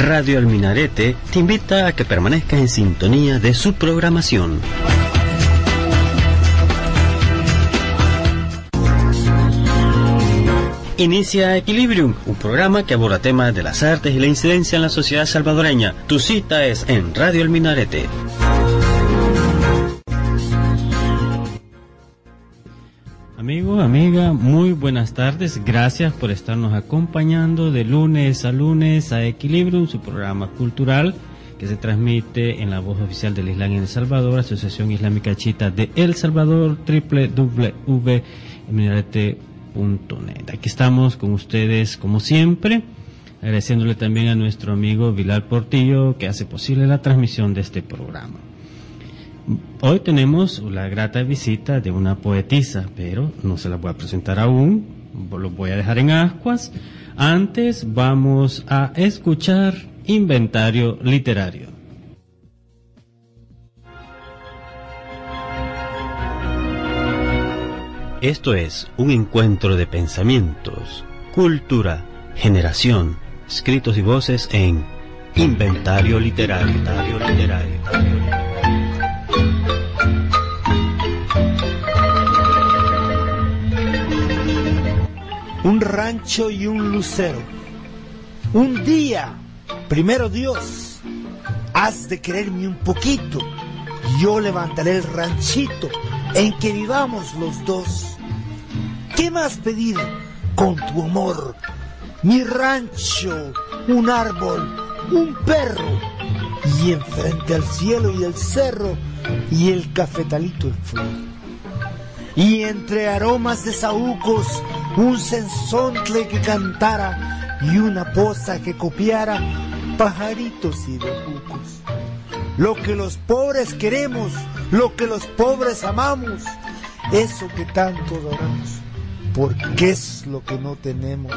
Radio El Minarete te invita a que permanezcas en sintonía de su programación. Inicia Equilibrium, un programa que aborda temas de las artes y la incidencia en la sociedad salvadoreña. Tu cita es en Radio El Minarete. Amigo, amiga, muy buenas tardes. Gracias por estarnos acompañando de lunes a lunes a Equilibrium, su programa cultural que se transmite en la voz oficial del Islam en El Salvador, Asociación Islámica Chita de El Salvador, www.minarete.net. Aquí estamos con ustedes como siempre, agradeciéndole también a nuestro amigo Vilal Portillo que hace posible la transmisión de este programa. Hoy tenemos la grata visita de una poetisa, pero no se la voy a presentar aún, lo voy a dejar en ascuas. Antes vamos a escuchar inventario literario. Esto es un encuentro de pensamientos, cultura, generación, escritos y voces en inventario literario. Inventario literario. Un rancho y un lucero. Un día, primero Dios, has de quererme un poquito, yo levantaré el ranchito en que vivamos los dos. ¿Qué más pedir con tu amor? Mi rancho, un árbol, un perro, y enfrente al cielo y el cerro, y el cafetalito en flor y entre aromas de saúcos un sensontle que cantara y una poza que copiara pajaritos y bejucos. Lo que los pobres queremos, lo que los pobres amamos, eso que tanto adoramos, porque es lo que no tenemos.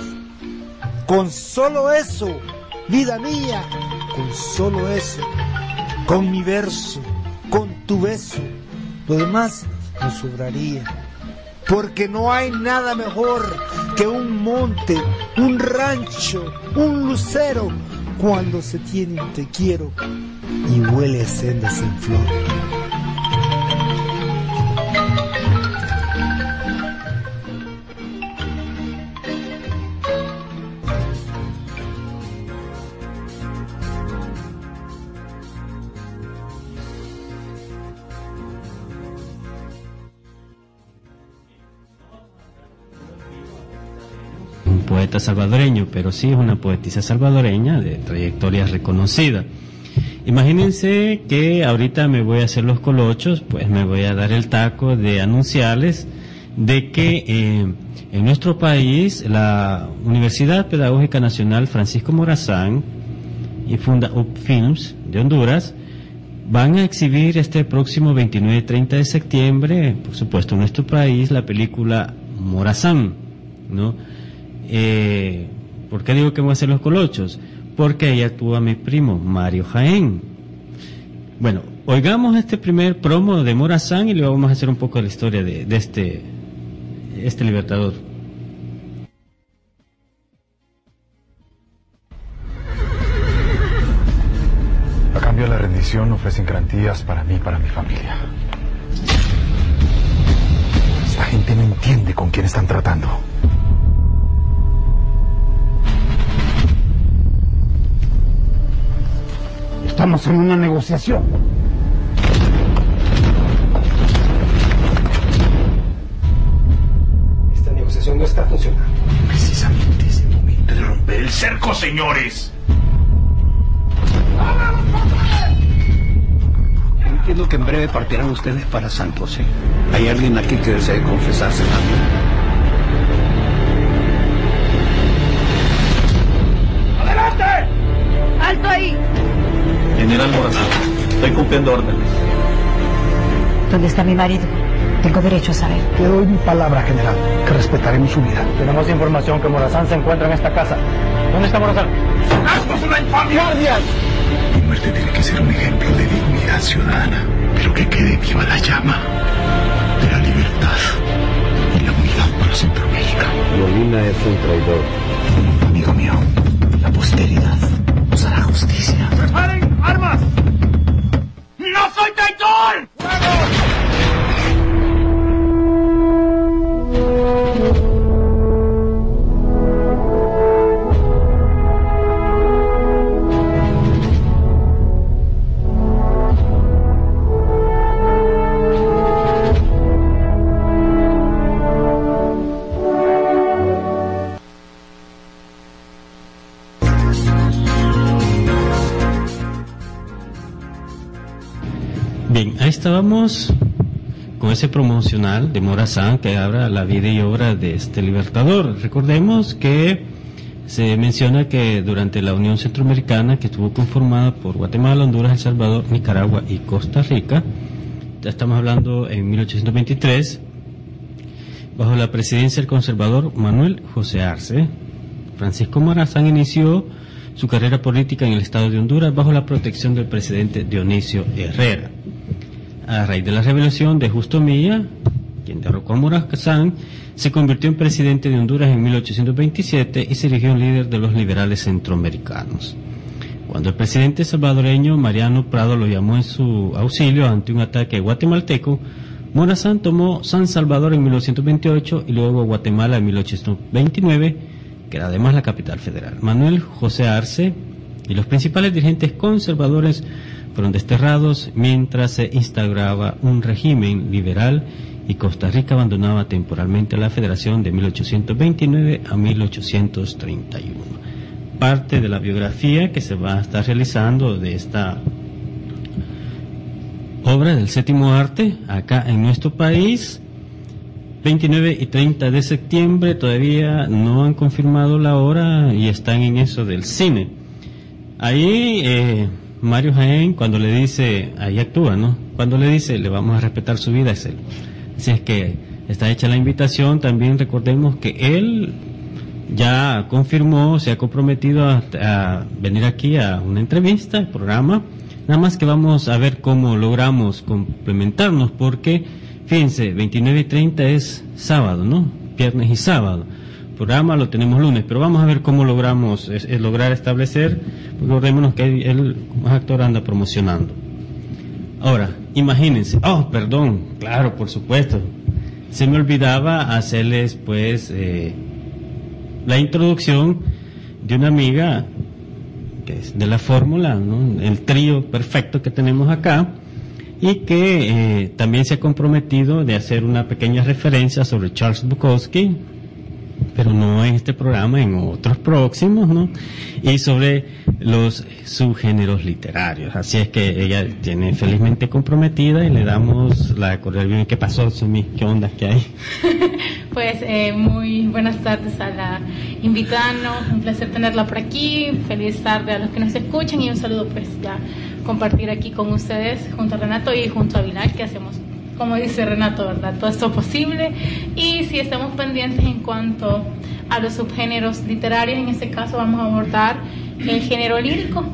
Con solo eso, vida mía, con solo eso, con mi verso, con tu beso, lo demás nos sobraría. Porque no hay nada mejor que un monte, un rancho, un lucero, cuando se tiene un te quiero y huele a sendas en flor. Salvadoreño, pero sí es una poetisa salvadoreña de trayectoria reconocida. Imagínense que ahorita me voy a hacer los colochos, pues me voy a dar el taco de anunciarles de que eh, en nuestro país la Universidad Pedagógica Nacional Francisco Morazán y Funda Up Films de Honduras van a exhibir este próximo 29 y 30 de septiembre, por supuesto en nuestro país, la película Morazán, ¿no? Eh, ¿Por qué digo que voy a hacer los colochos? Porque ahí actúa mi primo, Mario Jaén. Bueno, oigamos este primer promo de Morazán y luego vamos a hacer un poco la historia de, de este, este libertador. A cambio de la rendición ofrecen garantías para mí y para mi familia. Esta gente no entiende con quién están tratando. Estamos en una negociación. Esta negociación no está funcionando. Precisamente es el momento de romper el cerco, señores. Entiendo que en breve partirán ustedes para San José. ¿Hay alguien aquí que desee confesarse también? ¡Adelante! ¡Alto ahí! General Morazán, estoy cumpliendo órdenes. ¿Dónde está mi marido? Tengo derecho a saber. Le doy mi palabra, general, que respetaremos su vida. Tenemos información que Morazán se encuentra en esta casa. ¿Dónde está Morazán? ¡Esto es una infamia! ¡Guardias! Mi muerte tiene que ser un ejemplo de dignidad ciudadana, pero que quede viva la llama de la libertad y la unidad para Centroamérica. Molina es un traidor. Amigo mío, la posteridad armas. Con ese promocional de Morazán que habla la vida y obra de este libertador. Recordemos que se menciona que durante la Unión Centroamericana, que estuvo conformada por Guatemala, Honduras, El Salvador, Nicaragua y Costa Rica, ya estamos hablando en 1823, bajo la presidencia del conservador Manuel José Arce, Francisco Morazán inició su carrera política en el estado de Honduras bajo la protección del presidente Dionisio Herrera a raíz de la revelación de Justo Milla, quien derrocó a Morazán, se convirtió en presidente de Honduras en 1827 y se erigió líder de los liberales centroamericanos. Cuando el presidente salvadoreño Mariano Prado lo llamó en su auxilio ante un ataque guatemalteco, Morazán tomó San Salvador en 1928 y luego Guatemala en 1829, que era además la capital federal. Manuel José Arce y los principales dirigentes conservadores fueron desterrados mientras se instauraba un régimen liberal y Costa Rica abandonaba temporalmente la federación de 1829 a 1831. Parte de la biografía que se va a estar realizando de esta obra del séptimo arte acá en nuestro país. 29 y 30 de septiembre todavía no han confirmado la hora y están en eso del cine. Ahí eh, Mario Jaén, cuando le dice, ahí actúa, ¿no? Cuando le dice, le vamos a respetar su vida, es él. Si es que está hecha la invitación, también recordemos que él ya confirmó, se ha comprometido a, venir aquí a una entrevista, al programa. Nada más que vamos a ver cómo logramos complementarnos, porque, fíjense, 29 y 30 es sábado, ¿no? Viernes y sábado programa lo tenemos lunes, pero vamos a ver cómo logramos lograr establecer, porque recordémonos que como actor anda promocionando. Ahora, imagínense, oh, perdón, claro, por supuesto, se me olvidaba hacerles pues eh, la introducción de una amiga que es de la fórmula, el trío perfecto que tenemos acá, y que eh, también se ha comprometido de hacer una pequeña referencia sobre Charles Bukowski, pero no en este programa, en otros próximos, ¿no? Y sobre los subgéneros literarios. Así es que ella tiene felizmente comprometida y le damos la cordial ¿Qué pasó, Sumi? ¿Qué onda que hay? pues eh, muy buenas tardes a la invitada, un placer tenerla por aquí. Feliz tarde a los que nos escuchan y un saludo pues ya compartir aquí con ustedes junto a Renato y junto a Vilal que hacemos como dice Renato, ¿verdad? Todo esto posible. Y si estamos pendientes en cuanto a los subgéneros literarios, en este caso vamos a abordar el género lírico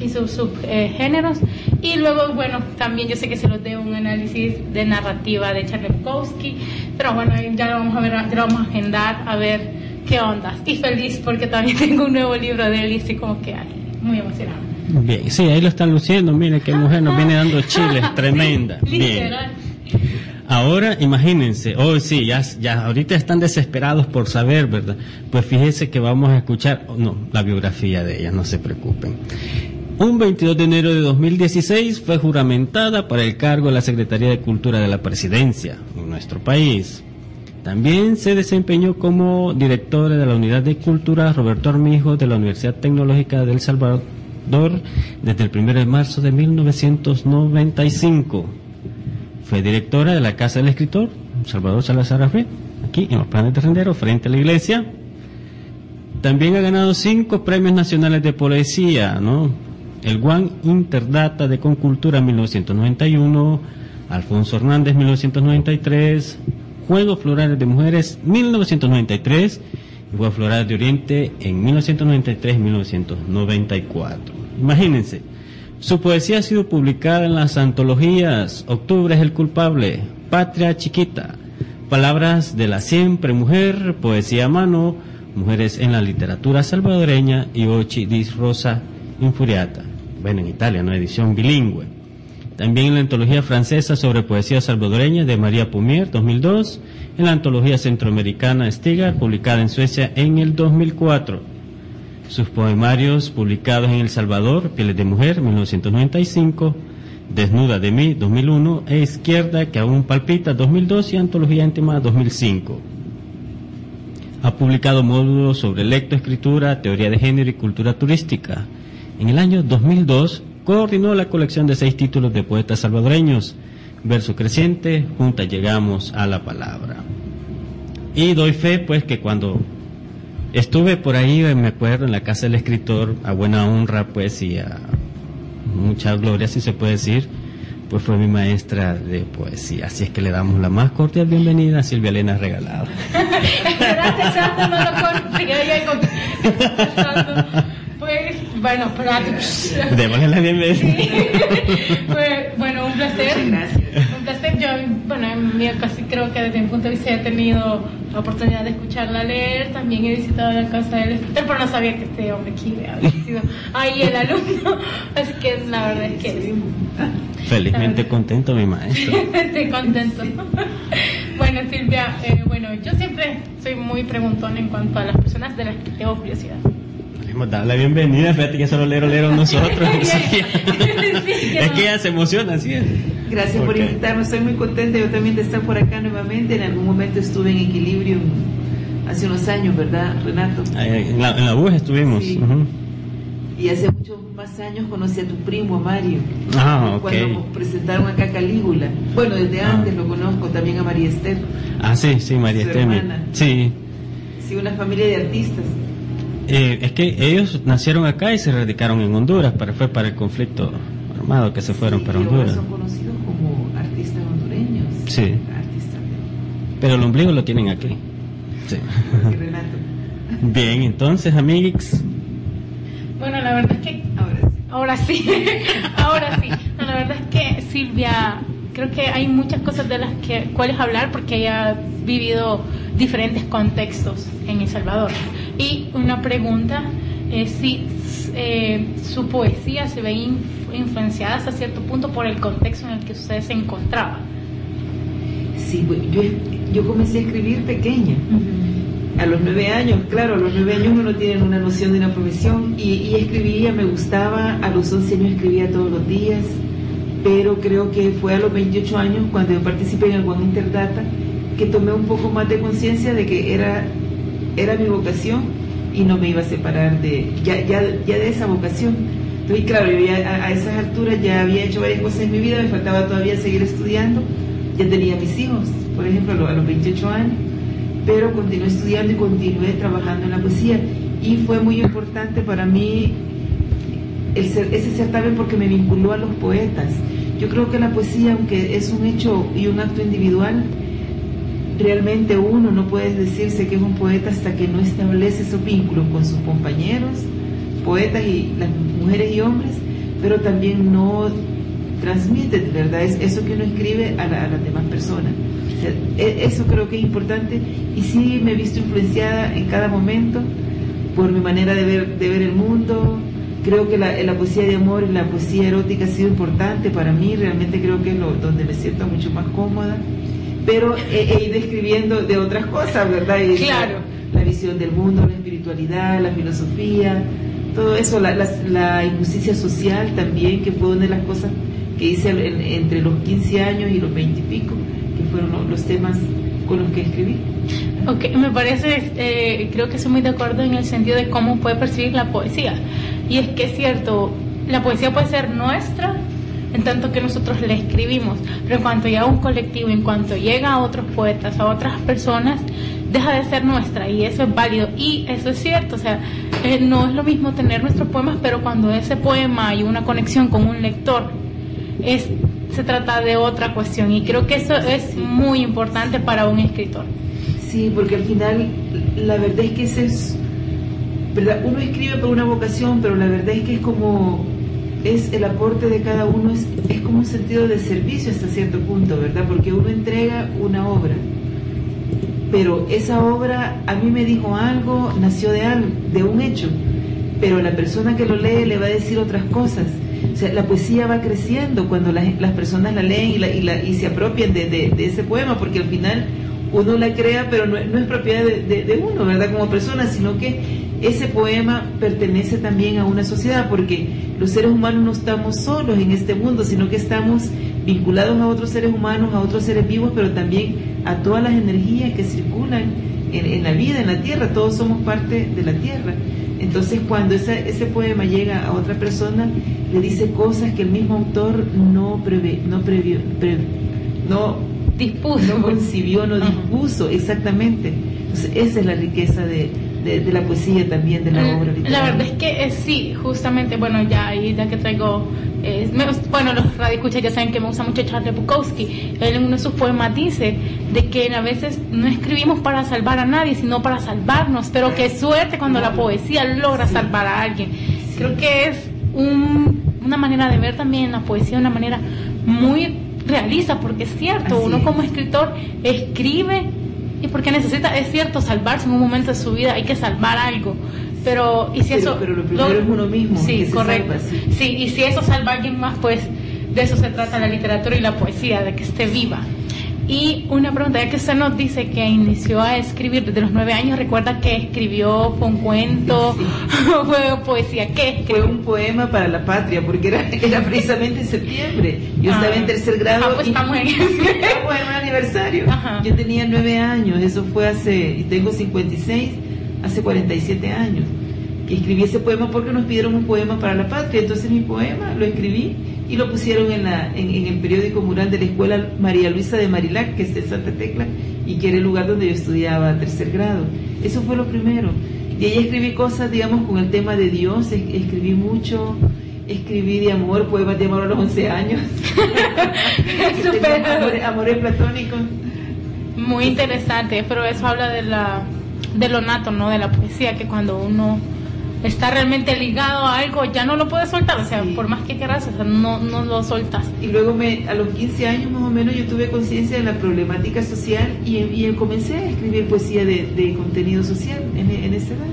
y sus subgéneros. y luego, bueno, también yo sé que se los dé un análisis de narrativa de Charlevkowski, pero bueno, ya lo vamos a ver, ya lo vamos a agendar a ver qué onda. Y feliz porque también tengo un nuevo libro de él y estoy como que muy emocionada. Bien, sí, ahí lo están luciendo, mire qué mujer nos viene dando chiles, tremenda. Bien. Ahora imagínense, hoy oh, sí, ya, ya ahorita están desesperados por saber, ¿verdad? Pues fíjense que vamos a escuchar, no, la biografía de ella, no se preocupen. Un 22 de enero de 2016 fue juramentada para el cargo de la Secretaría de Cultura de la Presidencia en nuestro país. También se desempeñó como directora de la Unidad de Cultura Roberto Armijo de la Universidad Tecnológica del Salvador desde el 1 de marzo de 1995 fue directora de la Casa del Escritor, Salvador Salazar Afred, aquí en los planes de Rendero, frente a la iglesia. También ha ganado cinco premios nacionales de poesía, ¿no? El Juan Interdata de Concultura 1991, Alfonso Hernández 1993, Juegos Florales de Mujeres 1993 y Juegos Florales de Oriente en 1993-1994. Imagínense, su poesía ha sido publicada en las antologías Octubre es el culpable, Patria Chiquita, Palabras de la siempre mujer, Poesía a mano, Mujeres en la literatura salvadoreña y Ochi dis Rosa Infuriata. Bueno, en Italia, ¿no? Edición bilingüe. También en la antología francesa sobre poesía salvadoreña de María Pumier, 2002, en la antología centroamericana Stiga, publicada en Suecia en el 2004 sus poemarios publicados en El Salvador, Pieles de Mujer, 1995, Desnuda de mí, 2001, e Izquierda que aún palpita, 2002 y Antología íntima, 2005. Ha publicado módulos sobre lectoescritura, teoría de género y cultura turística. En el año 2002 coordinó la colección de seis títulos de poetas salvadoreños, verso creciente, juntas llegamos a la palabra. Y doy fe, pues, que cuando estuve por ahí, me acuerdo, en la casa del escritor, a buena honra, pues, y a mucha gloria, si se puede decir, pues fue mi maestra de poesía. Así es que le damos la más cordial bienvenida a Silvia Elena Regalado. pues, bueno, pero Démosle la bienvenida. pues, bueno, un placer. Yo, bueno, en mi casi creo que desde mi punto de vista he tenido la oportunidad de escucharla leer. También he visitado la casa del escritor, pero no sabía que este hombre aquí había sido ahí el alumno. Así que la verdad es que Felizmente contento, mi maestro. Estoy contento. bueno, Silvia, eh, bueno, yo siempre soy muy preguntón en cuanto a las personas de las que tengo curiosidad. Hemos dado la bienvenida, fíjate que solo lero lero nosotros. es que ella se emociona, así es. Gracias por invitarme, estoy muy contenta yo también de estar por acá nuevamente. En algún momento estuve en equilibrio hace unos años, ¿verdad, Renato? En la, en la estuvimos. Sí. Y hace muchos más años conocí a tu primo, a Mario. Ah, ok. Cuando presentaron acá Calígula. Bueno, desde ah. antes lo conozco también a María Esther. Ah, sí, sí, María Esther. Sí. Sí, una familia de artistas. Eh, es que ellos nacieron acá y se radicaron en Honduras, pero fue para el conflicto armado que se fueron para Honduras. son conocidos como artistas hondureños. Sí. Artistas. Pero el ombligo lo tienen aquí. Sí. Renato. Bien, entonces, amigos. Bueno, la verdad es que ahora sí, ahora sí. No, la verdad es que Silvia, creo que hay muchas cosas de las que cuales hablar porque ella ha vivido diferentes contextos en El Salvador. Y una pregunta es si eh, su poesía se ve influenciada hasta cierto punto por el contexto en el que usted se encontraba. Sí, yo, yo comencé a escribir pequeña. A los nueve años, claro, a los nueve años uno no tiene una noción de una profesión y, y escribía, me gustaba, a los once años escribía todos los días, pero creo que fue a los 28 años cuando yo participé en el One Interdata que tomé un poco más de conciencia de que era, era mi vocación y no me iba a separar de, ya, ya, ya de esa vocación. Entonces, claro, yo ya a, esas alturas ya había hecho varias cosas en mi vida, me faltaba todavía seguir estudiando, ya tenía mis hijos, por ejemplo, a los 28 años, pero continué estudiando y continué trabajando en la poesía. Y fue muy importante para mí el ese certamen porque me vinculó a los poetas. Yo creo que la poesía, aunque es un hecho y un acto individual, realmente uno no puede decirse que es un poeta hasta que no establece esos vínculos con sus compañeros, poetas y las mujeres y hombres, pero también no transmite, ¿verdad? Es eso que uno escribe a, las demás personas. E, eso creo que es importante y sí me he visto influenciada en cada momento por mi manera de ver, el mundo. Creo que la, la poesía de amor y la poesía erótica ha sido importante para mí, realmente creo que es lo, donde me siento mucho más cómoda pero he, ido escribiendo de otras cosas, ¿verdad? claro. La, visión del mundo, la espiritualidad, la filosofía, todo eso, la, injusticia social también, que fue una de las cosas que hice entre los 15 años y los 20 y pico, que fueron los temas con los que escribí. Ok, me parece, eh, creo que estoy muy de acuerdo en el sentido de cómo puede percibir la poesía. Y es que es cierto, la poesía puede ser nuestra, en tanto que nosotros le escribimos, pero en cuanto llega un colectivo, en cuanto llega a otros poetas, a otras personas, deja de ser nuestra. Y eso es válido. Y eso es cierto, o sea, eh, no es lo mismo tener nuestros poemas, pero cuando ese poema hay una conexión con un lector, es, se trata de otra cuestión. Y creo que eso es muy importante para un escritor. Sí, porque al final la verdad es que ese es, ¿verdad? uno escribe por una vocación, pero la verdad es que es como es el aporte de cada uno, es, es como un sentido de servicio hasta cierto punto, ¿verdad? Porque uno entrega una obra, pero esa obra a mí me dijo algo, nació de algo, de un hecho, pero la persona que lo lee le va a decir otras cosas. O sea, la poesía va creciendo cuando las, las personas la leen y, la, y, la, se apropian de, de, ese poema, porque al final uno la crea, pero no, no es propiedad de, de, uno, ¿verdad? Como persona, sino que ese poema pertenece también a una sociedad, porque los seres humanos no estamos solos en este mundo, sino que estamos vinculados a otros seres humanos, a otros seres vivos, pero también a todas las energías que circulan en, la vida, en la tierra, todos somos parte de la tierra. Entonces cuando ese poema llega a otra persona, le dice cosas que el mismo autor no prevé, no previó, no dispuso, no concibió, no dispuso, exactamente. Entonces esa es la riqueza de, de, la poesía también, de la mm, obra literaria. La verdad es que eh, sí, justamente, bueno, ya ahí ya que traigo, eh, bueno, los radioescuchas ya saben que me gusta mucho Charles Bukowski, él en uno de sus poemas dice de que a veces no escribimos para salvar a nadie, sino para salvarnos, pero qué suerte cuando la poesía logra salvar a alguien. Creo que es una manera de ver también la poesía de una manera muy realista, porque es cierto, uno como escritor escribe y porque necesita, es cierto, salvarse en un momento de su vida, hay que salvar algo. Pero, y si eso. Pero lo primero es uno mismo. Sí, correcto. sí. y si eso salva a alguien más, pues de eso se trata la literatura y la poesía, de que esté viva. Y una pregunta, ya que usted nos dice que inició a escribir desde los nueve años, ¿recuerda que escribió? ¿Fue un cuento? ¿Fue poesía? ¿Qué? Fue un poema para la patria, porque era, era precisamente en septiembre. Yo estaba en ah. tercer grado. Ah, pues y estamos en un aniversario. Yo tenía nueve años, eso fue hace, y tengo 56, hace 47 años. Y escribí ese poema porque nos pidieron un poema para la patria. Entonces mi poema lo escribí y lo pusieron en, la, en, el periódico mural de la escuela María Luisa de Marilac, que es de Santa Tecla, y que era el lugar donde yo estudiaba tercer grado. Eso fue lo primero. Y ahí escribí cosas, digamos, con el tema de Dios, escribí mucho, escribí de amor, poemas de amor a los 11 años. amores, amores platónicos. Muy interesante, pero eso habla de la de lo nato, ¿no? De la poesía, que cuando uno está realmente ligado a algo, ya no lo puedes soltar, o sea, por más que quieras, o sea, no, no lo soltas. Y luego me, a los 15 años más o menos yo tuve conciencia de la problemática social y, y, comencé a escribir poesía de, contenido social en, en esa edad.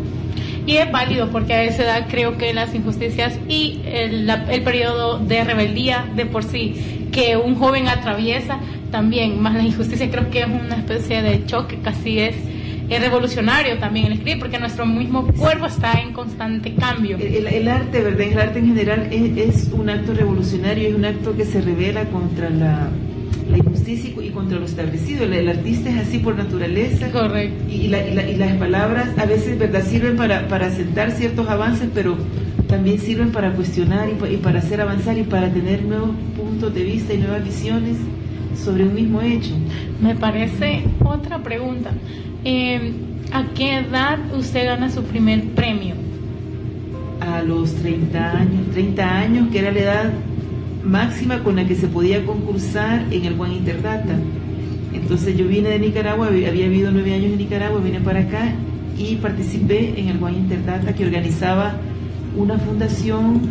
Y es válido porque a esa edad creo que las injusticias y el, el periodo de rebeldía de por sí que un joven atraviesa también, más la injusticia creo que es una especie de choque, casi es es revolucionario también el escribir, porque nuestro mismo cuerpo está en constante cambio. El, arte, ¿verdad? El arte en general es, un acto revolucionario, es un acto que se revela contra la, injusticia y contra lo establecido. El, artista es así por naturaleza. Correcto. Y, las palabras a veces, ¿verdad? Sirven para, para sentar ciertos avances, pero también sirven para cuestionar y, y para hacer avanzar y para tener nuevos puntos de vista y nuevas visiones sobre un mismo hecho. Me parece otra pregunta. Eh, ¿A qué edad usted gana su primer premio? A los 30 años, 30 años, que era la edad máxima con la que se podía concursar en el Juan Interdata. Entonces yo vine de Nicaragua, había vivido nueve años en Nicaragua, vine para acá y participé en el Juan Interdata que organizaba una fundación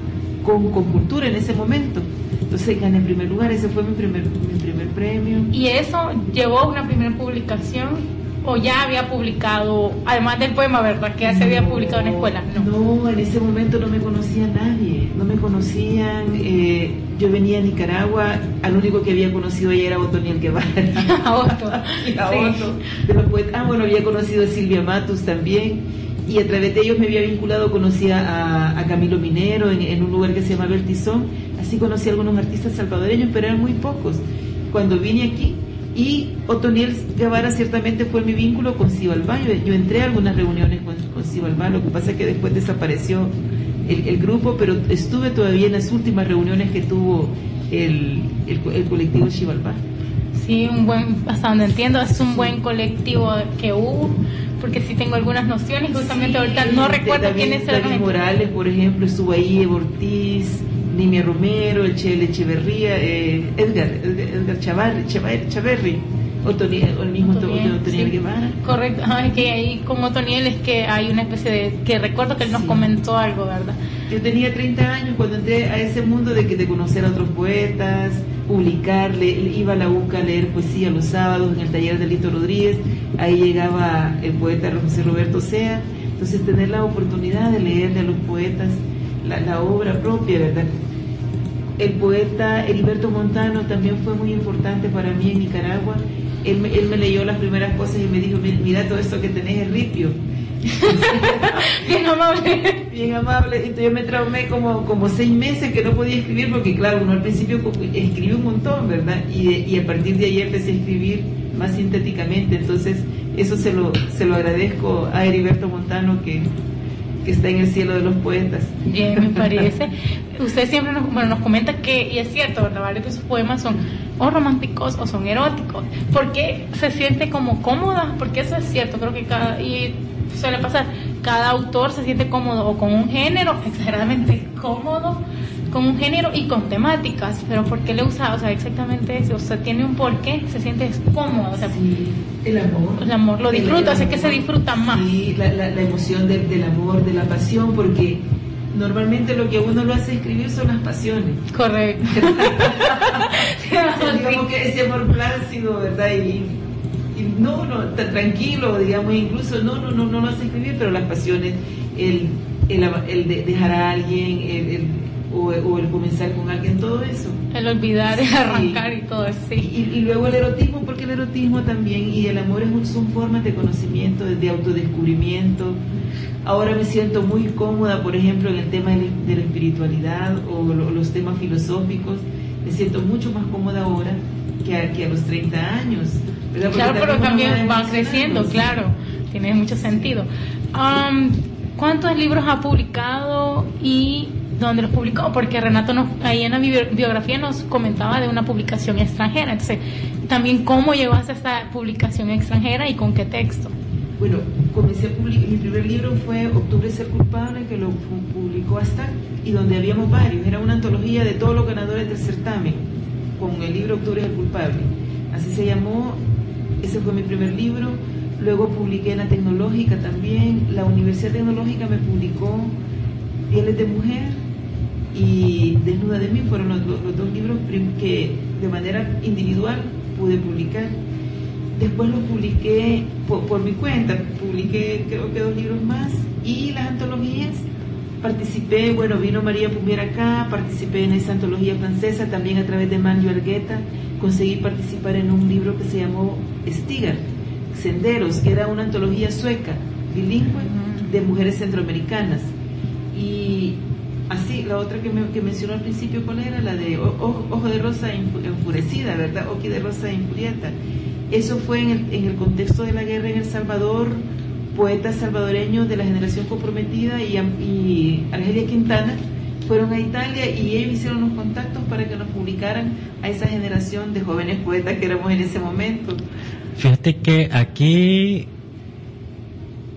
con, con cultura en ese momento. Entonces gané en primer lugar, ese fue mi primer, mi primer premio. ¿Y eso llevó a una primera publicación? O ya había publicado, además del poema, ¿verdad? Que ya se había publicado en escuela. No. en ese momento no me conocía nadie, no me conocían. Eh, yo venía a Nicaragua, al único que había conocido ella era Otoniel Guevara. a Otto. a Otto. ah, bueno, había conocido a Silvia Matus también. Y a través de ellos me había vinculado, conocía a, Camilo Minero en, en, un lugar que se llama Vertizón. Así conocí a algunos artistas salvadoreños, pero eran muy pocos. Cuando vine aquí, y Otoniel Guevara ciertamente fue mi vínculo con Cibalbá. Yo, yo entré a algunas reuniones con, con lo que pasa es que después desapareció el, grupo, pero estuve todavía en las últimas reuniones que tuvo el, el, colectivo Xibalbá. Sí, un buen, hasta donde entiendo, es un buen colectivo que hubo, porque sí tengo algunas nociones, justamente ahorita no recuerdo quiénes eran. Morales, por ejemplo, estuvo ahí, Ortiz, Nimia Romero, el Che Echeverría, eh, Edgar, Edgar, Chavarri, o el mismo Otoniel, Guevara. Correcto, es que ahí con Otoniel es que hay una especie de, que recuerdo que él nos comentó algo, ¿verdad? Yo tenía 30 años cuando entré a ese mundo de, de conocer a otros poetas, publicar, iba a la UCA a leer poesía los sábados en el taller de Lito Rodríguez, ahí llegaba el poeta José Roberto Sea, entonces tener la oportunidad de leerle a los poetas la, la obra propia, ¿verdad? El poeta Heriberto Montano también fue muy importante para mí en Nicaragua. Él, él me leyó las primeras cosas y me dijo, mira todo esto que tenés es ripio. Bien amable. Bien amable. Entonces yo me traumé como, como seis meses que no podía escribir porque claro, uno al principio escribió un montón, ¿verdad? Y, y a partir de ahí empecé a escribir más sintéticamente. Entonces eso se lo, se lo agradezco a Heriberto Montano que, que está en el cielo de los poetas. Bien, me parece. Usted siempre nos, bueno, nos comenta que, y es cierto, ¿verdad? Varios de sus poemas son o románticos o son eróticos. ¿Por qué se siente como cómoda? Porque eso es cierto, creo que cada, y suele pasar, cada autor se siente cómodo o con un género, exageradamente cómodo, con un género y con temáticas, pero ¿por qué le usa? O sea, exactamente eso, o sea, tiene un porqué, se siente cómodo, o sea, sí, el amor. El amor lo disfruta, sea, que se disfruta más. Sí, la, la, la emoción del, del amor, de la pasión, porque normalmente lo que uno lo hace escribir son las pasiones. Correcto. digamos que ese amor plácido, ¿verdad? Y, y no, no, tranquilo, digamos, incluso no, no, no, no lo hace escribir, pero las pasiones, el, el, el de dejar a alguien, el, el o, o, el comenzar con alguien, todo eso. El olvidar, el arrancar y todo eso. Sí. Y, y, luego el erotismo, porque el erotismo también y el amor es, son formas de conocimiento, de autodescubrimiento. Ahora me siento muy cómoda, por ejemplo, en el tema de, la espiritualidad o lo, los temas filosóficos. Me siento mucho más cómoda ahora que a, que a los 30 años. Claro, pero también van creciendo, claro. Tiene mucho sentido. Um, ¿Cuántos libros ha publicado y dónde los publicó? Porque Renato nos, ahí en la biografía nos comentaba de una publicación extranjera. Entonces, también cómo llegó hasta esta publicación extranjera y con qué texto. Bueno, comencé a publicar, mi primer libro fue Octubre ser culpable, que lo publicó hasta y donde habíamos varios. Era una antología de todos los ganadores del certamen, con el libro Octubre ser culpable. Así se llamó, ese fue mi primer libro. Luego publiqué en la Tecnológica también. La Universidad Tecnológica me publicó Pieles de Mujer y Desnuda de mí. Fueron los, los, los dos libros que de manera individual pude publicar. Después los publiqué por, por, mi cuenta, publiqué creo que dos libros más y las antologías. Participé, bueno, vino María Pumier acá, participé en esa antología francesa, también a través de Manlio Argueta, conseguí participar en un libro que se llamó Stigar, Senderos, que era una antología sueca, bilingüe, de mujeres centroamericanas. Y así, la otra que, me, que mencionó al principio, ¿cuál? La de Ojo, de Rosa Enfurecida, ¿verdad? Ojo de Rosa Infurieta. Eso fue en el, en el, contexto de la guerra en El Salvador, poetas salvadoreños de la generación comprometida y, y Argelia Quintana fueron a Italia y ellos hicieron los contactos para que nos publicaran a esa generación de jóvenes poetas que éramos en ese momento. Fíjate que aquí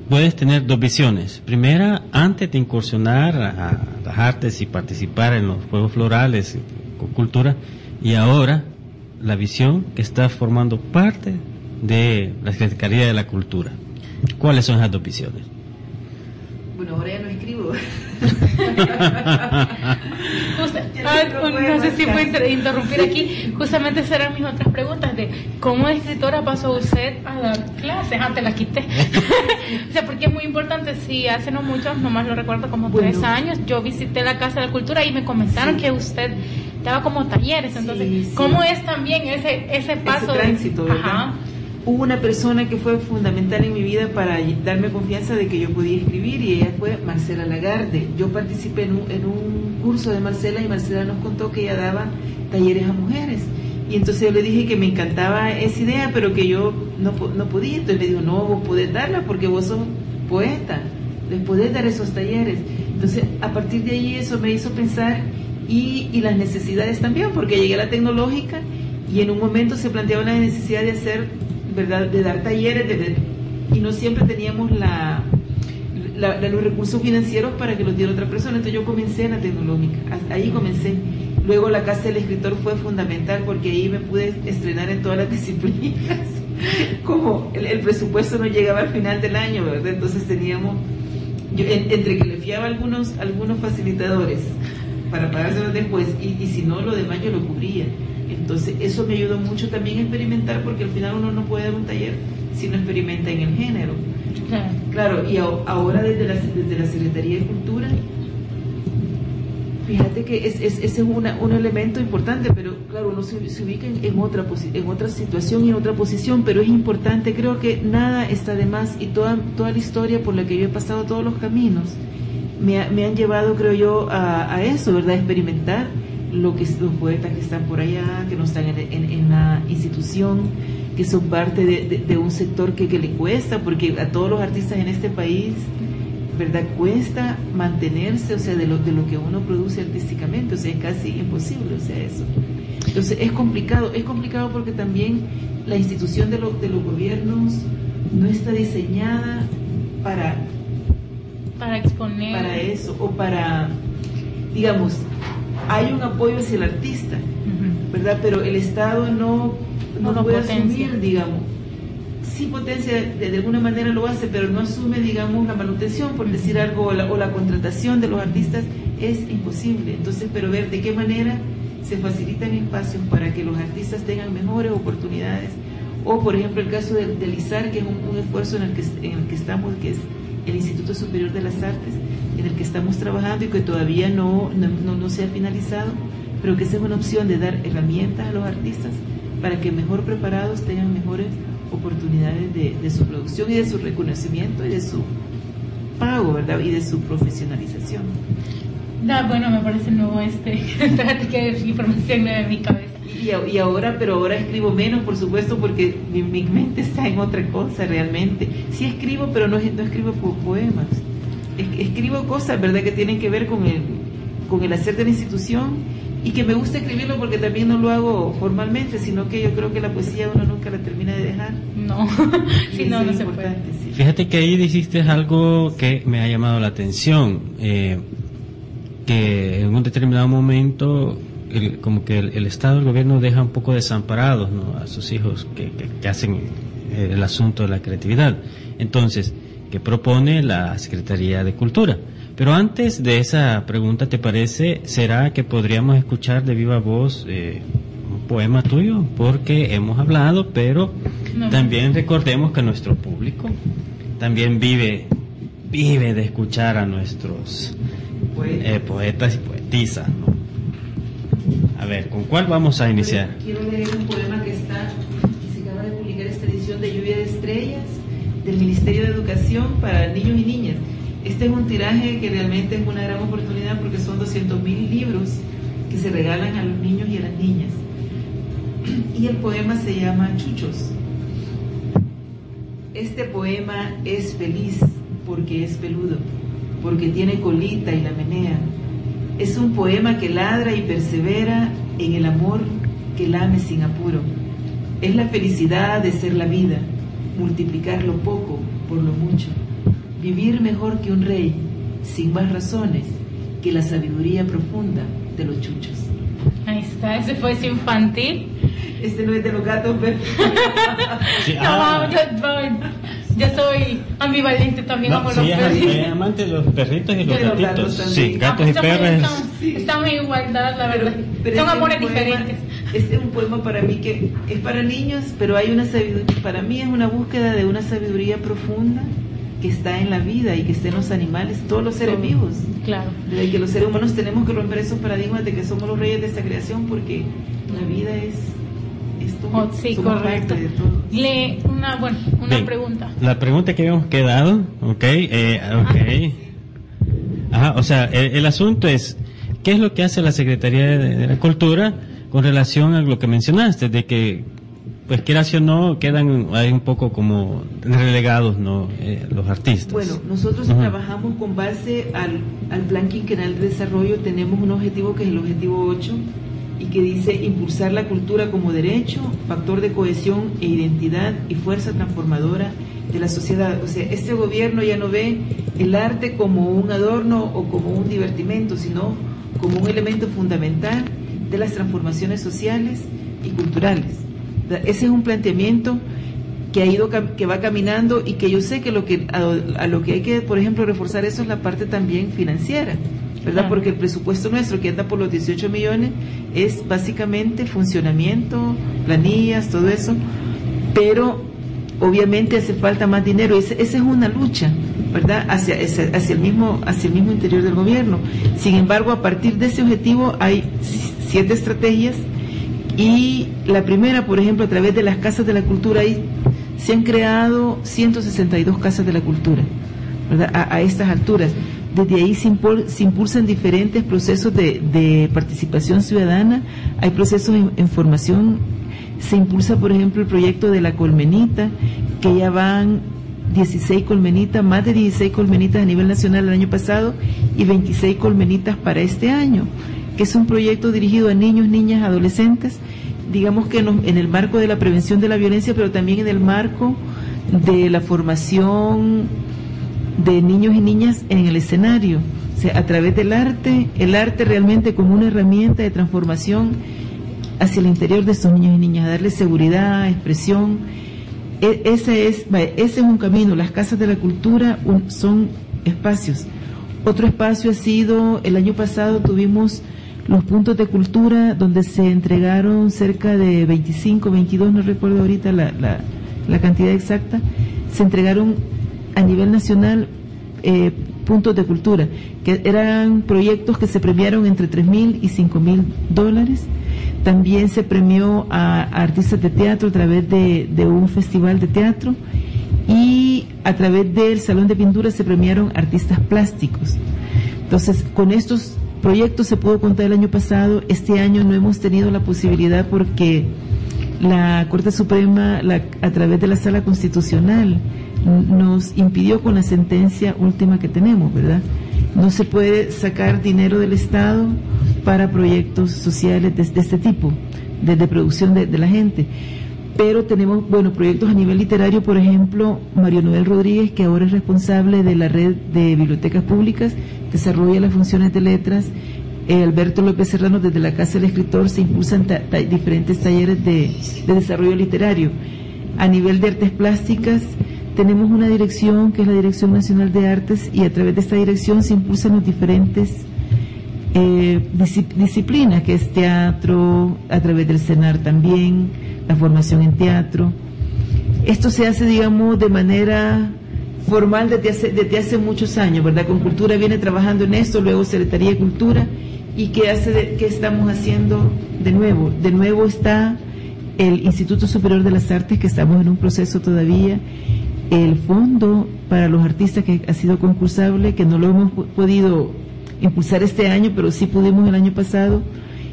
puedes tener dos visiones. Primera, antes de incursionar a las artes y participar en los juegos florales con cultura, y ahora la visión que está formando parte de la Secretaría de la Cultura. ¿Cuáles son esas dos visiones? Bueno, ahora ya no escribo. ah, no sé si puedo interrumpir aquí. Justamente serán mis otras preguntas de cómo escritora pasó usted a dar clases. Ah, te las quité. o sea, porque es muy importante. Si hace no mucho, nomás lo recuerdo como bueno. tres años, yo visité la Casa de la Cultura y me comentaron sí. que usted daba como talleres. Entonces, sí, sí. ¿cómo es también ese, ese paso? Ese tránsito, de... Ajá hubo una persona que fue fundamental en mi vida para darme confianza de que yo podía escribir y ella fue Marcela Lagarde. Yo participé en un, en un, curso de Marcela y Marcela nos contó que ella daba talleres a mujeres. Y entonces yo le dije que me encantaba esa idea, pero que yo no, no podía. Entonces le digo, no, vos podés darla porque vos sos poeta, les podés dar esos talleres. Entonces a partir de ahí eso me hizo pensar y, y las necesidades también, porque llegué a la tecnológica y en un momento se planteaba la necesidad de hacer ¿verdad? de dar talleres de, y no siempre teníamos la, los recursos financieros para que los diera otra persona. Entonces yo comencé en la tecnológica, ahí comencé. Luego la casa del escritor fue fundamental porque ahí me pude estrenar en todas las disciplinas. Como el, presupuesto no llegaba al final del año, ¿verdad? Entonces teníamos, yo, en, entre que le fiaba algunos, algunos facilitadores para pagárselos después y, y si no, lo demás yo lo cubría. Entonces, eso me ayudó mucho también a experimentar, porque al final uno no puede dar un taller si no experimenta en el género. Claro, claro y a, ahora desde la, desde la Secretaría de Cultura, fíjate que es, es, ese es una, un elemento importante, pero claro, uno se, se ubica en, en, otra en otra situación y en otra posición, pero es importante, creo que nada está de más y toda, toda la historia por la que yo he pasado, todos los caminos, me, me han llevado, creo yo, a, a eso, ¿verdad? A experimentar lo que los poetas que están por allá, que no están en, la institución, que son parte de, un sector que, que, le cuesta, porque a todos los artistas en este país, ¿verdad? Cuesta mantenerse, o sea, de lo, de lo que uno produce artísticamente, o sea, es casi imposible, o sea, eso. Entonces es complicado, es complicado porque también la institución de, de los gobiernos no está diseñada para para exponer para eso o para digamos hay un apoyo hacia el artista verdad pero el estado no no, puede asumir digamos. Sí potencia de, alguna manera lo hace pero no asume digamos la manutención por decir algo o la, o la contratación de los artistas es imposible. Entonces pero ver de qué manera se facilitan espacios para que los artistas tengan mejores oportunidades. O por ejemplo el caso del, del ISAR, que es un, esfuerzo en el, que, en el que estamos, que es el Instituto Superior de las Artes, en el que estamos trabajando y que todavía no, no, no, se ha finalizado, pero que es una opción de dar herramientas a los artistas para que mejor preparados tengan mejores oportunidades de, de su producción y de su reconocimiento y de su pago, ¿verdad? Y de su profesionalización. Da, bueno, me parece nuevo este, que información de mi cabeza y, ahora, pero ahora escribo menos, por supuesto, porque mi, mente está en otra cosa realmente. Sí escribo, pero no, no escribo poemas. Escribo cosas, ¿verdad?, que tienen que ver con el, con el hacer de la institución y que me gusta escribirlo porque también no lo hago formalmente, sino que yo creo que la poesía uno nunca la termina de dejar. No, si no, no se puede. Fíjate que ahí dijiste algo que me ha llamado la atención, eh, que en un determinado momento como que el, Estado, el gobierno deja un poco desamparados a sus hijos que, hacen eh, el asunto de la creatividad. Entonces, ¿qué propone la Secretaría de Cultura? Pero antes de esa pregunta, ¿te parece, será que podríamos escuchar de viva voz eh, un poema tuyo? Porque hemos hablado, pero también recordemos que nuestro público también vive, vive de escuchar a nuestros eh, poetas y poetisas, ¿no? A ver, ¿con cuál vamos a iniciar? Quiero leer un poema que está, que se acaba de publicar esta edición de Lluvia de Estrellas del Ministerio de Educación para niños y niñas. Este es un tiraje que realmente es una gran oportunidad porque son 200.000 libros que se regalan a los niños y a las niñas. Y el poema se llama Chuchos. Este poema es feliz porque es peludo, porque tiene colita y la menea es un poema que ladra y persevera en el amor que lame sin apuro. Es la felicidad de ser la vida, multiplicar lo poco por lo mucho, vivir mejor que un rey, sin más razones que la sabiduría profunda de los chuchos. Ahí está, ese fue ese infantil. Este no es de los gatos, pero... no, yo, yo soy ambivalente también no, como sí, los perritos. Es amante de los perritos y los, gatitos. sí, gatos y perros. Estamos, en igualdad, la verdad. Son amores diferentes. Este es un poema para mí que es para niños, pero hay una sabiduría, para mí es una búsqueda de una sabiduría profunda que está en la vida y que está en los animales, todos los seres vivos. Claro. De que los seres humanos tenemos que romper esos paradigmas de que somos los reyes de esta creación porque la vida es Oh, sí, correcto. Le, una, bueno, una pregunta. La pregunta que habíamos quedado, ok, eh, okay. Ajá, o sea, el, asunto es, ¿qué es lo que hace la Secretaría de, la Cultura con relación a lo que mencionaste, de que, pues quieras o no, quedan ahí un poco como relegados, ¿no?, eh, los artistas. Bueno, nosotros trabajamos con base al, al Plan Quinquenal de Desarrollo, tenemos un objetivo que es el objetivo 8, y que dice impulsar la cultura como derecho, factor de cohesión e identidad y fuerza transformadora de la sociedad. O sea, este gobierno ya no ve el arte como un adorno o como un divertimento, sino como un elemento fundamental de las transformaciones sociales y culturales. Ese es un planteamiento que ha ido que va caminando y que yo sé que lo que a, lo que hay que por ejemplo reforzar eso es la parte también financiera ¿verdad? Porque el presupuesto nuestro que anda por los 18 millones es básicamente funcionamiento, planillas, todo eso, pero obviamente hace falta más dinero. Esa, esa es una lucha, ¿verdad? Hacia, hacia, el mismo, hacia el mismo interior del gobierno. Sin embargo, a partir de ese objetivo hay siete estrategias y la primera, por ejemplo, a través de las casas de la cultura, ahí se han creado 162 casas de la cultura, ¿verdad? a estas alturas. Desde ahí se, impulsan diferentes procesos de, participación ciudadana, hay procesos en, formación, se impulsa por ejemplo el proyecto de la colmenita, que ya van 16 colmenitas, más de 16 colmenitas a nivel nacional el año pasado y 26 colmenitas para este año, que es un proyecto dirigido a niños, niñas, adolescentes, digamos que en el marco de la prevención de la violencia, pero también en el marco de la formación de niños y niñas en el escenario, o sea, a través del arte, el arte realmente como una herramienta de transformación hacia el interior de estos niños y niñas, darles seguridad, expresión. E, ese, es, ese es un camino, las casas de la cultura son espacios. Otro espacio ha sido, el año pasado tuvimos los puntos de cultura donde se entregaron cerca de 25, 22, no recuerdo ahorita la, la, la cantidad exacta, se entregaron a nivel nacional eh, puntos de cultura, que eran proyectos que se premiaron entre tres mil y cinco mil dólares. También se premió a, artistas de teatro a través de, un festival de teatro y a través del Salón de Pintura se premiaron artistas plásticos. Entonces, con estos proyectos se pudo contar el año pasado, este año no hemos tenido la posibilidad porque la Corte Suprema, a través de la Sala Constitucional, nos impidió con la sentencia última que tenemos, ¿verdad? No se puede sacar dinero del Estado para proyectos sociales de, este tipo, de, producción de, la gente. Pero tenemos, bueno, proyectos a nivel literario, por ejemplo, Mario Noel Rodríguez, que ahora es responsable de la red de bibliotecas públicas, desarrolla las funciones de letras. Eh, Alberto López Serrano, desde la Casa del Escritor, se impulsan diferentes talleres de desarrollo literario. A nivel de artes plásticas, tenemos una dirección que es la Dirección Nacional de Artes y a través de esta dirección se impulsan los diferentes eh, disciplinas, que es teatro, a través del CENAR también, la formación en teatro. Esto se hace, digamos, de manera formal desde hace, desde hace muchos años, ¿verdad? Con Cultura viene trabajando en esto, luego Secretaría de Cultura, y ¿qué, hace qué estamos haciendo de nuevo? De nuevo está el Instituto Superior de las Artes, que estamos en un proceso todavía, el fondo para los artistas que ha sido concursable, que no lo hemos podido impulsar este año, pero sí pudimos el año pasado,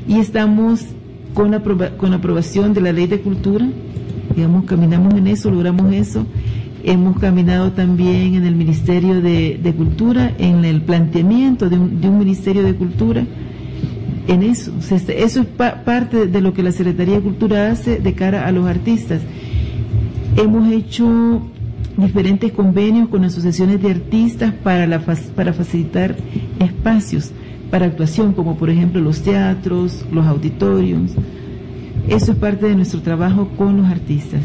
y estamos con, con aprobación de la ley de cultura, digamos, caminamos en eso, logramos eso. Hemos caminado también en el Ministerio de, Cultura, en el planteamiento de un, de un, Ministerio de Cultura, en eso. Este, eso es parte de lo que la Secretaría de Cultura hace de cara a los artistas. Hemos hecho diferentes convenios con asociaciones de artistas para, la, para facilitar espacios para actuación, como por ejemplo los teatros, los auditorios. Eso es parte de nuestro trabajo con los artistas,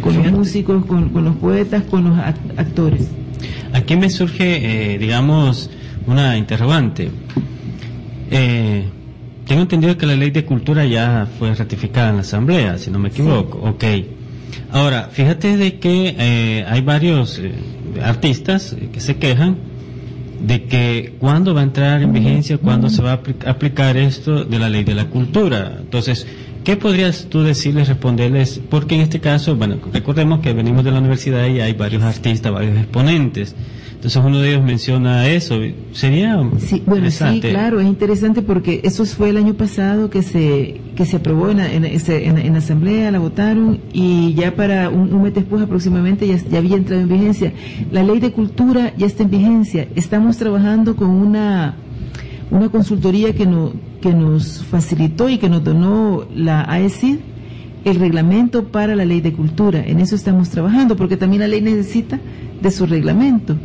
con los músicos, con, los poetas, con los actores. Aquí me surge, eh, digamos, una interrogante. Eh, tengo entendido que la ley de cultura ya fue ratificada en la Asamblea, si no me equivoco. Ok. Ahora, fíjate de que eh, hay varios eh, artistas que se quejan de que cuándo va a entrar en vigencia, cuándo se va a aplicar esto de la ley de la cultura. Entonces, ¿qué podrías tú decirles, responderles? Porque en este caso, bueno, recordemos que venimos de la universidad y hay varios artistas, varios exponentes. Entonces uno de ellos menciona eso. Sería sí, bueno, Sí, claro, es interesante porque eso fue el año pasado que se que se aprobó en, en, en, asamblea, la votaron y ya para un, mes después aproximadamente ya, ya, había entrado en vigencia. La ley de cultura ya está en vigencia. Estamos trabajando con una una consultoría que, no, que nos facilitó y que nos donó la AECID el reglamento para la ley de cultura. En eso estamos trabajando porque también la ley necesita de su reglamento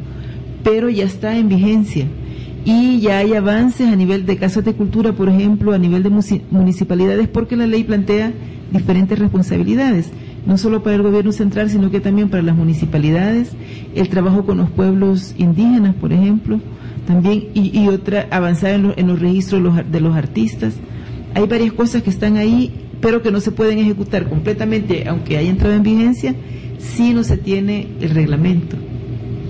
pero ya está en vigencia y ya hay avances a nivel de casas de cultura, por ejemplo, a nivel de municipalidades, porque la ley plantea diferentes responsabilidades, no solo para el gobierno central, sino que también para las municipalidades, el trabajo con los pueblos indígenas, por ejemplo, también, y, otra, avanzar en, los registros de los, de los artistas. Hay varias cosas que están ahí, pero que no se pueden ejecutar completamente, aunque haya entrado en vigencia, si no se tiene el reglamento.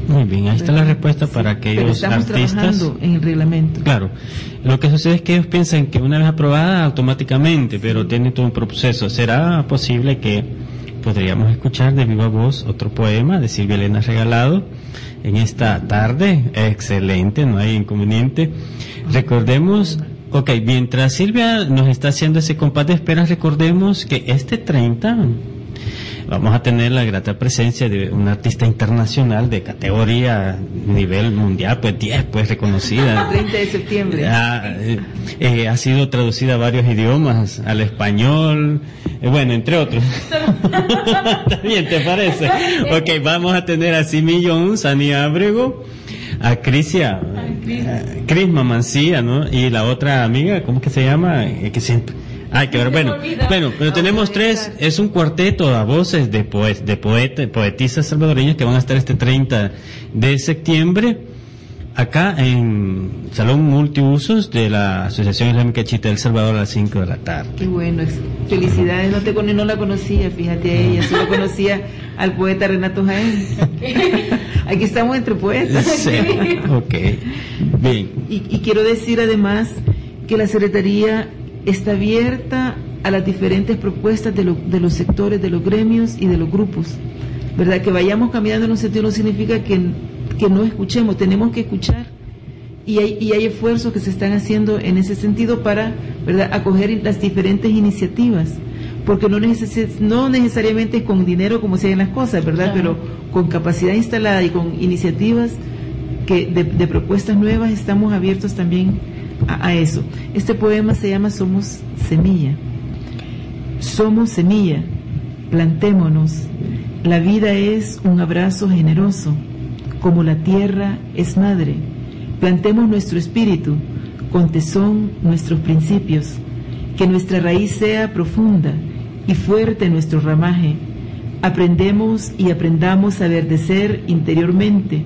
Muy bien, ahí está la respuesta para aquellos artistas. en el reglamento. Claro. Lo que sucede es que ellos piensan que una vez aprobada automáticamente, pero tiene todo un proceso. ¿Será posible que podríamos escuchar de viva voz otro poema de Silvia Elena Regalado en esta tarde. Excelente, no hay inconveniente. Recordemos, ok, mientras Silvia nos está haciendo ese compás de espera, recordemos que este 30 vamos a tener la grata presencia de una artista internacional de categoría nivel mundial, pues 10, pues reconocida. 30 de septiembre. Ha, eh, eh, ha sido traducida a varios idiomas, al español, eh, bueno, entre otros. Bien, ¿te parece? Ok, vamos a tener a Simi Jones, a Ni Abrego, a Crisia, Cris Mamancía, ¿no? Y la otra amiga, ¿cómo que se llama? Eh, que siempre... Ay, que ver, bueno, bueno, pero tenemos tres, es un cuarteto a voces de, poet, de poeta, poetisas salvadoreñas que van a estar este 30 de septiembre acá en Salón Multiusos de la Asociación Islámica Chita del Salvador a las 5 de la tarde. Qué bueno, felicidades, no, te, no la conocía, fíjate a ella, solo conocía al poeta Renato Jaén. Aquí estamos entre poetas. Sí, ok, bien. Y, y quiero decir además que la Secretaría está abierta a las diferentes propuestas de, lo- de los sectores, de los gremios y de los grupos. ¿Verdad? Que vayamos cambiando en un sentido no significa que, que no escuchemos, tenemos que escuchar. Y hay, y hay esfuerzos que se están haciendo en ese sentido para ¿verdad? acoger las diferentes iniciativas. Porque no, neces no necesariamente con dinero como se hacen las cosas, ¿verdad? Pero con capacidad instalada y con iniciativas que de, de propuestas nuevas estamos abiertos también a, eso. Este poema se llama Somos Semilla. Somos semilla, plantémonos. La vida es un abrazo generoso, como la tierra es madre. Plantemos nuestro espíritu, con tesón nuestros principios. Que nuestra raíz sea profunda y fuerte nuestro ramaje. Aprendemos y aprendamos a verdecer interiormente.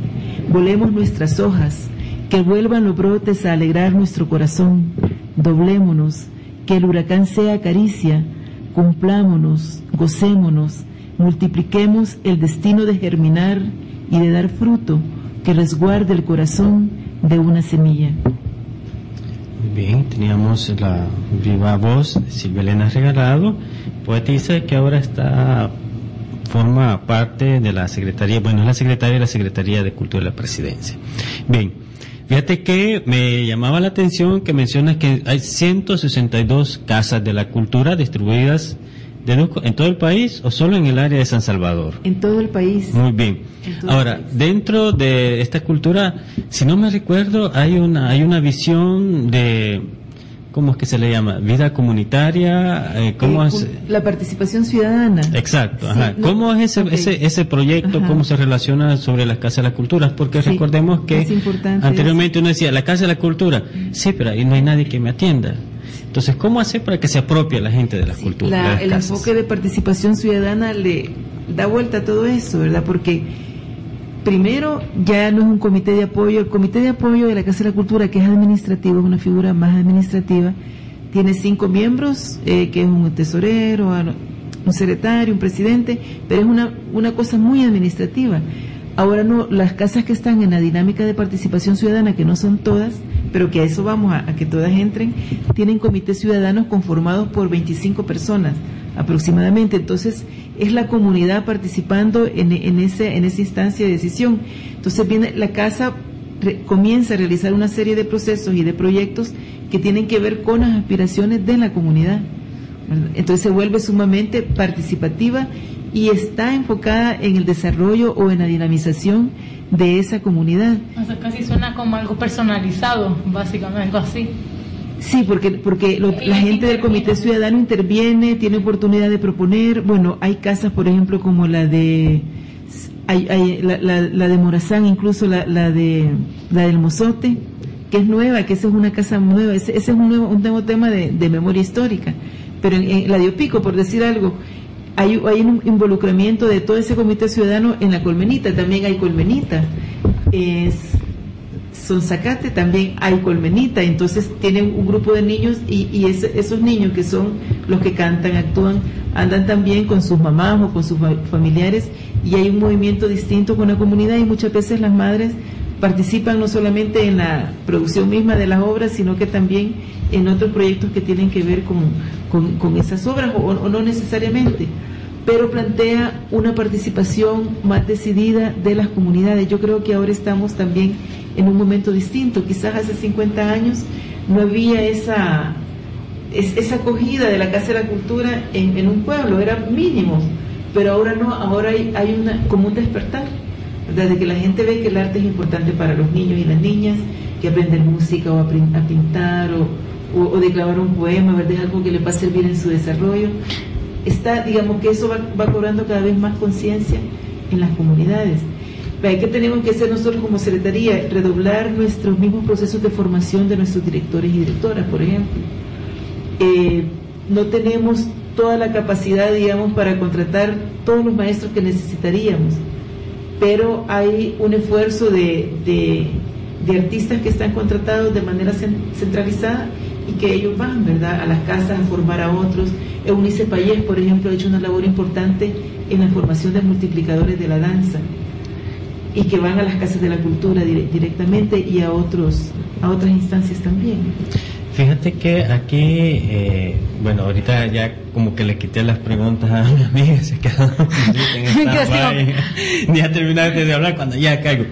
Volemos nuestras hojas, que vuelvan los brotes a alegrar nuestro corazón. Doblémonos, que el huracán sea caricia. Cumplámonos, gocémonos, multipliquemos el destino de germinar y de dar fruto que resguarde el corazón de una semilla. Bien, teníamos la viva voz de Silvia Elena Regalado, poetisa que ahora está forma parte de la Secretaría, bueno, es la secretaria de la Secretaría de Cultura de la Presidencia. Bien, fíjate que me llamaba la atención que mencionas que hay 162 casas de la cultura distribuidas deduzco, en todo el país o solo en el área de San Salvador. En todo el país. Muy bien. Ahora, dentro de esta cultura, si no me recuerdo, hay una hay una visión de ¿cómo es que se le llama? Vida comunitaria, eh, ¿cómo Eh, es? La participación ciudadana. Exacto, Sí, ajá. no- ¿Cómo es ese, ese, ese proyecto? Ajá. ¿Cómo se relaciona sobre las Casas de la Cultura? Porque Sí, recordemos que anteriormente uno decía, la Casa de la Cultura, sí, pero ahí no hay nadie que me atienda. Entonces, ¿cómo hacer para que se apropie la gente de las culturas? de las el casas? enfoque de participación ciudadana le da vuelta a todo eso, ¿verdad? Porque primero ya no es un comité de apoyo, el comité de apoyo de la Casa de la Cultura, que es administrativo, es una figura más administrativa, tiene cinco miembros, eh, que es un tesorero, ah, un secretario, un presidente, pero es una, una cosa muy administrativa. Ahora no, las casas que están en la dinámica de participación ciudadana, que no son todas, pero que a eso vamos, a, que todas entren, tienen comités ciudadanos conformados por 25 personas aproximadamente. Entonces, es la comunidad participando en, en, ese, en esa instancia de decisión. Entonces, viene la casa re- comienza a realizar una serie de procesos y de proyectos que tienen que ver con las aspiraciones de la comunidad. Entonces se vuelve sumamente participativa y está enfocada en el desarrollo o en la dinamización de esa comunidad. O sea, casi suena como algo personalizado, básicamente, algo así. Sí, porque, porque lo- la gente del Comité Ciudadano interviene, tiene oportunidad de proponer. Bueno, hay casas, por ejemplo, como la de hay, hay la, la- la de Morazán, incluso la, la de la del Mozote, que es nueva, que esa es una casa nueva. Ese, ese es un nuevo, un nuevo tema de, de memoria histórica. Pero en, en la de Opico, por decir algo, hay, hay un involucramiento de todo ese Comité Ciudadano en la Colmenita. También hay Colmenita. Es, Sonzacate también hay colmenita, entonces tienen un grupo de niños y, y ese- esos niños que son los que cantan, actúan, andan también con sus mamás o con sus fa- familiares y hay un movimiento distinto con la comunidad y muchas veces las madres participan no solamente en la producción misma de las obras, sino que también en otros proyectos que tienen que ver con, con- con esas obras o, no necesariamente. pero plantea una participación más decidida de las comunidades. Yo creo que ahora estamos también en un momento distinto. Quizás hace 50 años no había esa, esa acogida de la Casa de la Cultura en, un pueblo, era mínimo, pero ahora no, ahora hay, hay una, como un despertar, desde que la gente ve que el arte es importante para los niños y las niñas, que aprenden música o a, pintar o, o, declamar un poema, ¿verdad? Es algo que le va a servir en su desarrollo está, digamos que eso va, cobrando cada vez más conciencia en las comunidades. ¿Qué tenemos que hacer nosotros como secretaría? Redoblar nuestros mismos procesos de formación de nuestros directores y directoras, por ejemplo. Eh, no tenemos toda la capacidad, digamos, para contratar todos los maestros que necesitaríamos, pero hay un esfuerzo de, de artistas que están contratados de manera centralizada y que ellos van, ¿verdad?, a las casas a formar a otros. Eunice Payés, por ejemplo, ha hecho una labor importante en la formación de multiplicadores de la danza y que van a las casas de la cultura directamente y a otros a otras instancias también. Fíjate que aquí, eh, bueno, ahorita ya como que le quité las preguntas a mi amiga, se quedó ni ha terminado de hablar cuando ya caigo.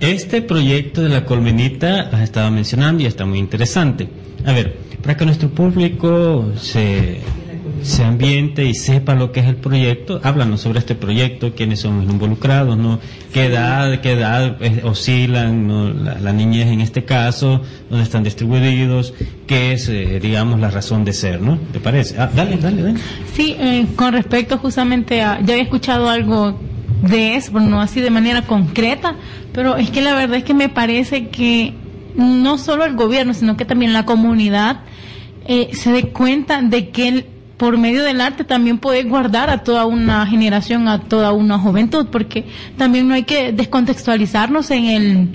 Este proyecto de la colmenita has estado mencionando y está muy interesante. A ver, para que nuestro público se, se ambiente y sepa lo que es el proyecto, háblanos sobre este proyecto, quiénes son los involucrados, ¿no? qué edad, qué edad eh, oscilan ¿no? la, niñez en este caso, dónde están distribuidos, qué es, eh, digamos, la razón de ser, ¿no? ¿Te parece? Ah, dale, dale, dale. Sí, eh, con respecto justamente a, ya había escuchado algo de eso, pero no así de manera concreta, pero es que la verdad es que me parece que no solo el gobierno, sino que también la comunidad eh, se dé cuenta de que por medio del arte también puede guardar a toda una generación, a toda una juventud, porque también no hay que descontextualizarnos en el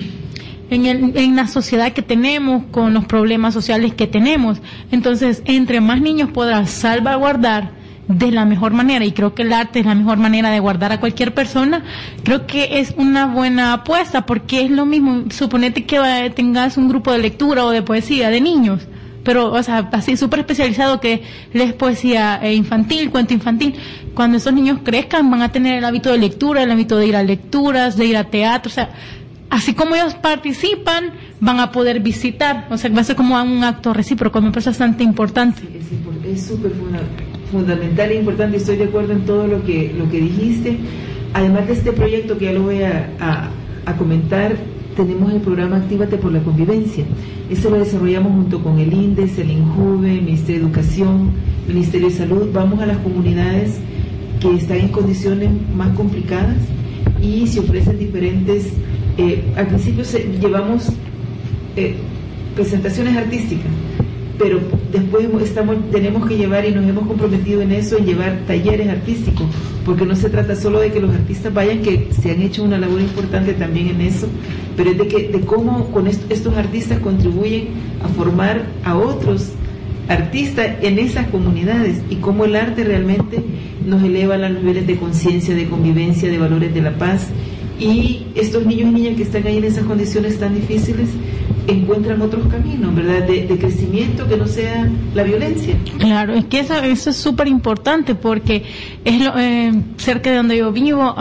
en, el, en la sociedad que tenemos, con los problemas sociales que tenemos. Entonces, entre más niños podrás salvaguardar de la mejor manera y creo que el arte es la mejor manera de guardar a cualquier persona, creo que es una buena apuesta porque es lo mismo, suponete que tengas un grupo de lectura o de poesía de niños, pero o sea, así súper especializado que les poesía eh, infantil, cuento infantil, cuando esos niños crezcan van a tener el hábito de lectura, el hábito de ir a lecturas, de ir a teatro, o sea, así como ellos participan, van a poder visitar, o sea, va a ser como un acto recíproco, me parece bastante importante. es súper fundamental e importante, estoy de acuerdo en todo lo que, lo que dijiste. Además de este proyecto que ya lo voy a, comentar, tenemos el programa Actívate por la Convivencia. Ese lo desarrollamos junto con el INDES, el INJUVE, el Ministerio de Educación, el Ministerio de Salud. Vamos a las comunidades que están en condiciones más complicadas y se ofrecen diferentes... Eh, al principio llevamos eh, presentaciones artísticas pero después estamos, tenemos que llevar y nos hemos comprometido en eso, en llevar talleres artísticos, porque no se trata solo de que los artistas vayan, que se han hecho una labor importante también en eso, pero es de, que, de cómo con estos artistas contribuyen a formar a otros artistas en esas comunidades y cómo el arte realmente nos eleva a los niveles de conciencia, de convivencia, de valores de la paz. Y estos niños y niñas que están ahí en esas condiciones tan difíciles, encuentran otros caminos, ¿verdad? De, crecimiento que no sea la violencia. Claro, es que eso, eso es súper importante porque es lo, eh, cerca de donde yo vivo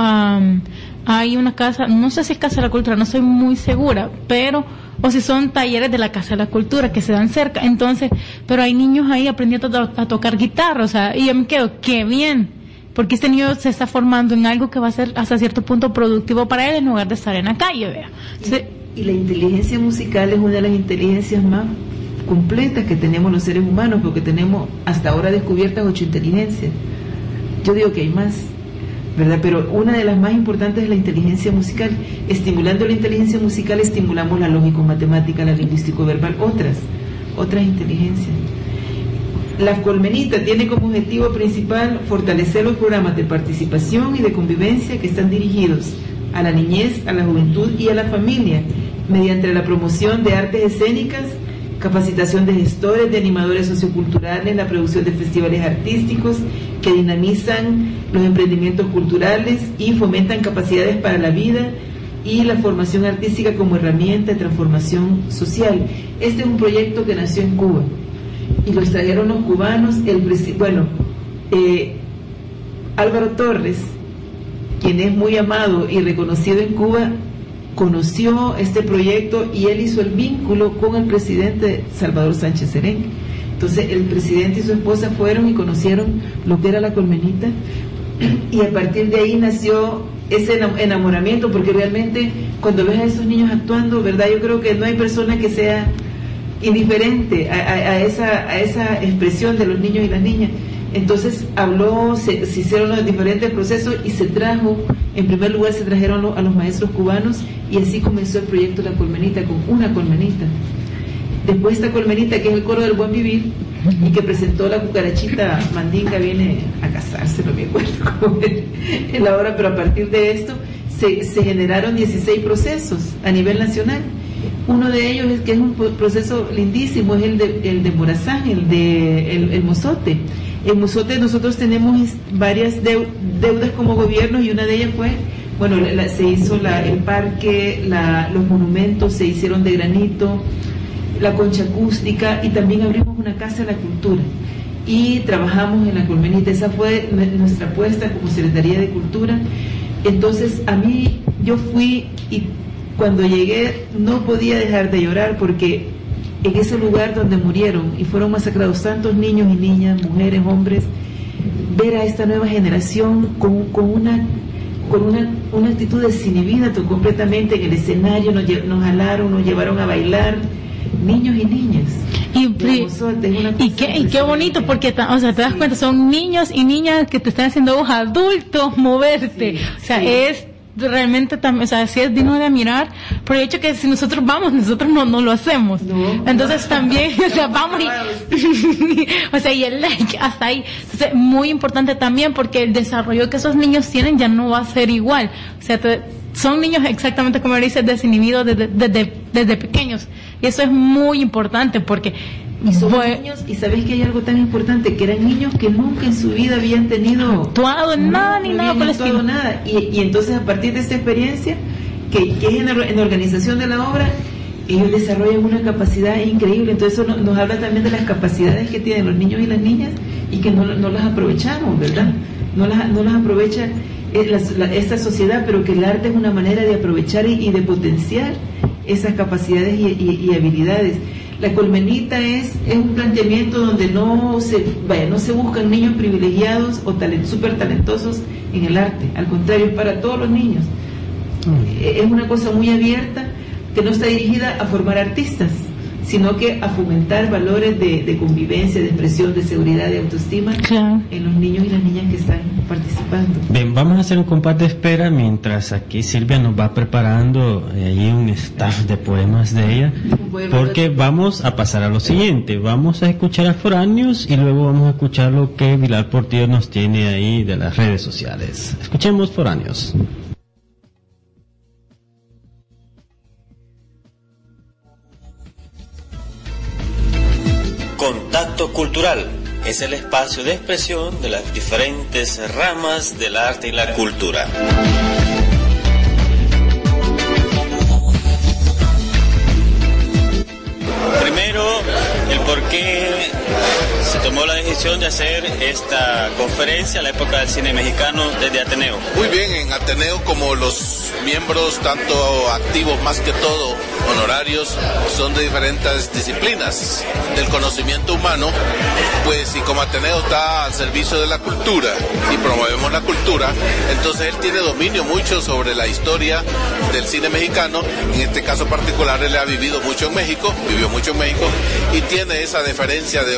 hay una casa, no sé si es Casa de la Cultura, no soy muy segura, pero o si son talleres de la Casa de la Cultura que se dan cerca, entonces, pero hay niños ahí aprendiendo a, tocar guitarra, o sea, y yo me quedo, qué bien, porque este niño se está formando en algo que va a ser hasta cierto punto productivo para él en lugar de estar en la calle, vea. Y la inteligencia musical es una de las inteligencias más completas que tenemos los seres humanos, porque tenemos hasta ahora descubiertas ocho inteligencias. Yo digo que hay más, ¿verdad? Pero una de las más importantes es la inteligencia musical. Estimulando la inteligencia musical estimulamos la lógico-matemática, la lingüístico-verbal, otras, otras inteligencias. La Colmenita tiene como objetivo principal fortalecer los programas de participación y de convivencia que están dirigidos a la niñez, a la juventud y a la familia mediante la promoción de artes escénicas, capacitación de gestores, de animadores socioculturales, la producción de festivales artísticos que dinamizan los emprendimientos culturales y fomentan capacidades para la vida y la formación artística como herramienta de transformación social. Este es un proyecto que nació en Cuba y lo trajeron los cubanos. El, bueno, eh, Álvaro Torres, quien es muy amado y reconocido en Cuba, conoció este proyecto y él hizo el vínculo con el presidente Salvador Sánchez Serén. Entonces el presidente y su esposa fueron y conocieron lo que era la colmenita y a partir de ahí nació ese enamoramiento, porque realmente cuando ves a esos niños actuando, ¿verdad? Yo creo que no hay persona que sea indiferente a, esa, a esa expresión de los niños y las niñas. Entonces habló, se, hicieron los diferentes procesos y se trajo, en primer lugar se trajeron a los maestros cubanos y así comenzó el proyecto La Colmenita con una colmenita. Después esta colmenita que es el coro del buen vivir y que presentó la cucarachita mandinga viene a casarse, no me acuerdo cómo en la hora, pero a partir de esto se, generaron 16 procesos a nivel nacional uno de ellos es que es un proceso lindísimo, es el de, el de Morazán, el de el, Mozote. En Mozote nosotros tenemos varias deudas como gobierno y una de ellas fue, bueno, se hizo el parque, los monumentos se hicieron de granito, la concha acústica y también abrimos una casa de la cultura y trabajamos en la colmenita. Esa fue nuestra apuesta como Secretaría de Cultura. Entonces a mí yo fui y cuando llegué no podía dejar de llorar porque en ese lugar donde murieron y fueron masacrados tantos niños y niñas, mujeres, hombres, ver a esta nueva generación con, con una con una, una actitud desinhibida completamente en el escenario, nos, nos jalaron, nos llevaron a bailar, niños y niñas. Y, y, qué, y qué bonito, porque o sea, te das cuenta, son niños y niñas que te están haciendo vos adultos moverte. o sea, es realmente también, o sea, sí es digno de admirar por el hecho que si nosotros vamos, nosotros no, no lo hacemos. Entonces también, o sea, vamos y, o sea, y el like hasta ahí. Entonces, muy importante también porque el desarrollo que esos niños tienen ya no va a ser igual. O sea, son niños exactamente como dices, desinhibidos desde, desde, desde pequeños. Y eso es muy importante porque y son niños, y sabéis que hay algo tan importante, que eran niños que nunca en su vida habían tenido... Actuado en nada ni nada por el nada. Y, y, entonces a partir de esa experiencia, que, que es en la, organización de la obra, ellos desarrollan una capacidad increíble. Entonces eso nos, habla también de las capacidades que tienen los niños y las niñas y que no, no las aprovechamos, ¿verdad? No las, no las aprovecha eh, esta sociedad, pero que el arte es una manera de aprovechar y, de potenciar esas capacidades y, y habilidades. La colmenita es, es un planteamiento donde no se, vaya, no se buscan niños privilegiados o talent, súper talentosos en el arte, al contrario, es para todos los niños. Mm. Es una cosa muy abierta que no está dirigida a formar artistas, sino que a fomentar valores de, convivencia, de expresión, de seguridad, de autoestima en los niños y las niñas que están participando. Bien, vamos a hacer un compás de espera mientras aquí Silvia nos va preparando eh, ahí un staff de poemas de ella, porque vamos a pasar a lo siguiente, vamos a escuchar a Foráneos y luego vamos a escuchar lo que Vilar Portillo nos tiene ahí de las redes sociales. Escuchemos Foráneos. Contacto Cultural es el espacio de expresión de las diferentes ramas del arte y la cultura. Primero, el por qué se tomó la decisión de hacer esta conferencia a la época del cine mexicano desde Ateneo. Muy bien, en Ateneo como los miembros, tanto activos más que todo, honorarios, son de diferentes disciplinas del conocimiento humano, pues y como Ateneo está al servicio de la cultura y promovemos la cultura, entonces él tiene dominio mucho sobre la historia del cine mexicano, en este caso particular él ha vivido mucho en México, vivió mucho en México y tiene esa deferencia de,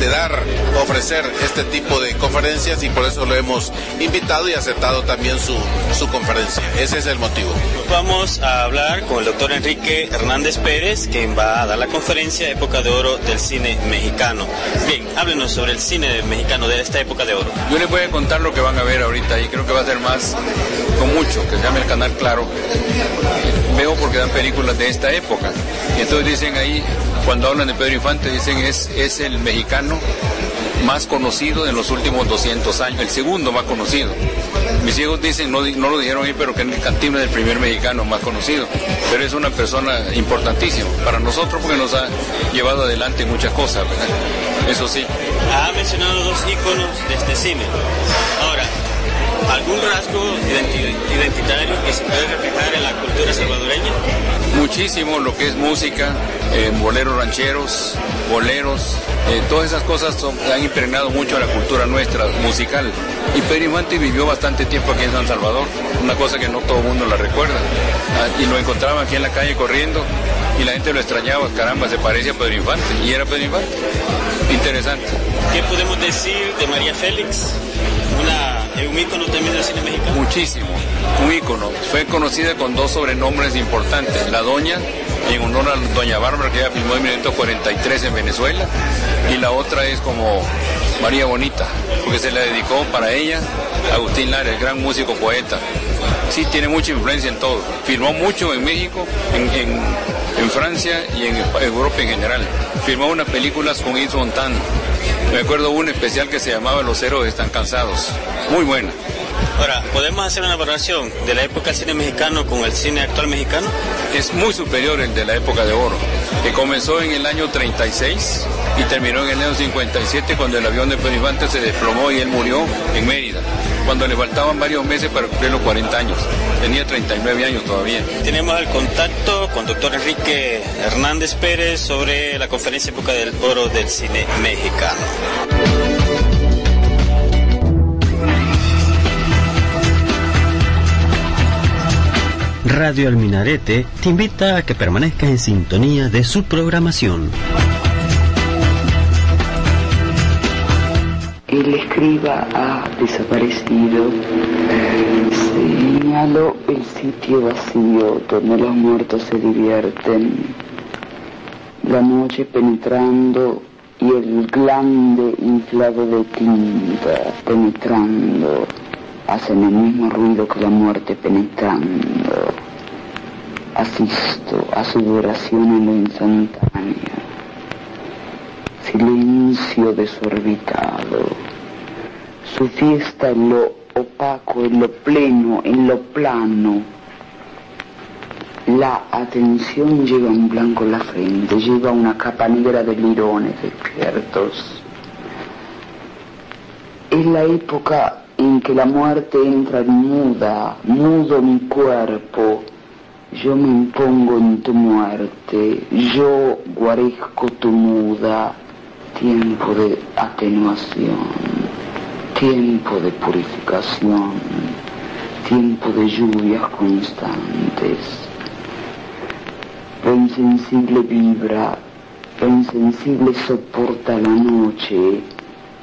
de dar, ofrecer este tipo de conferencias y por eso lo hemos invitado y aceptado también su, su conferencia. Ese es el motivo. Vamos a hablar con el doctor Enrique Hernández Pérez, quien va a dar la conferencia Época de Oro del Cine Mexicano. Bien, háblenos sobre el cine mexicano de esta época de oro. Yo les voy a contar lo que van a ver ahorita y creo que va a ser más con mucho, que se llame el canal Claro. Veo porque dan películas de esta época. Y entonces dicen ahí, cuando hablan de Pedro Infante, dicen es, es el mexicano más conocido en los últimos 200 años, el segundo más conocido. Mis hijos dicen, no, no lo dijeron ahí, pero que en el Cantina es el primer mexicano más conocido. Pero es una persona importantísima para nosotros porque nos ha llevado adelante muchas cosas, Eso sí. Ha mencionado dos íconos de este cine. Ahora, algún rasgo identitario que se puede reflejar en la cultura salvadoreña? Muchísimo lo que es música, eh, boleros rancheros, boleros, eh, todas esas cosas han impregnado mucho a la cultura nuestra musical. Y Pedro Infante vivió bastante tiempo aquí en San Salvador, una cosa que no todo el mundo la recuerda. Ah, y lo encontraba aquí en la calle corriendo y la gente lo extrañaba, caramba, se parece a Pedro Infante. Y era Pedro Infante. Interesante. ¿Qué podemos decir de María Félix? Una, un ícono también del cine mexicano. Muchísimo, un ícono. Fue conocida con dos sobrenombres importantes, La Doña, en honor a Doña Bárbara, que ella filmó en 1943 en Venezuela, y la otra es como María Bonita, porque se la dedicó para ella Agustín Lara, el gran músico poeta. Sí, tiene mucha influencia en todo. Filmó mucho en México, en, Francia y en Europa en general. Filmó unas películas con Yves Montand. Me acuerdo un especial que se llamaba Los héroes están cansados. Muy buena. Ahora, ¿podemos hacer una valoración de la época del cine mexicano con el cine actual mexicano? Es muy superior el de la época de oro, que comenzó en el año 36 y terminó en el año 57 cuando el avión de Pedro se desplomó y él murió en Mérida, cuando le faltaban varios meses para cumplir los 40 años. Tenía 39 años todavía. Tenemos el contacto con doctor Enrique Hernández Pérez sobre la conferencia época del oro del cine mexicano. Radio Alminarete te invita a que permanezcas en sintonía de su programación. El escriba ha desaparecido. Señalo el sitio vacío donde los muertos se divierten. La noche penetrando y el glande inflado de tinta penetrando hacen el mismo ruido que la muerte penetrando. Asisto a su duración en lo instantáneo. Silencio desorbitado. Su fiesta en lo opaco, en lo pleno, en lo plano. La atención lleva un blanco en la frente, lleva una capa negra de lirones despiertos. Es la época en que la muerte entra muda, mudo mi cuerpo, yo me impongo en tu muerte, yo guarezco tu muda, tiempo de atenuación, tiempo de purificación, tiempo de lluvias constantes. Lo insensible vibra, lo insensible soporta la noche,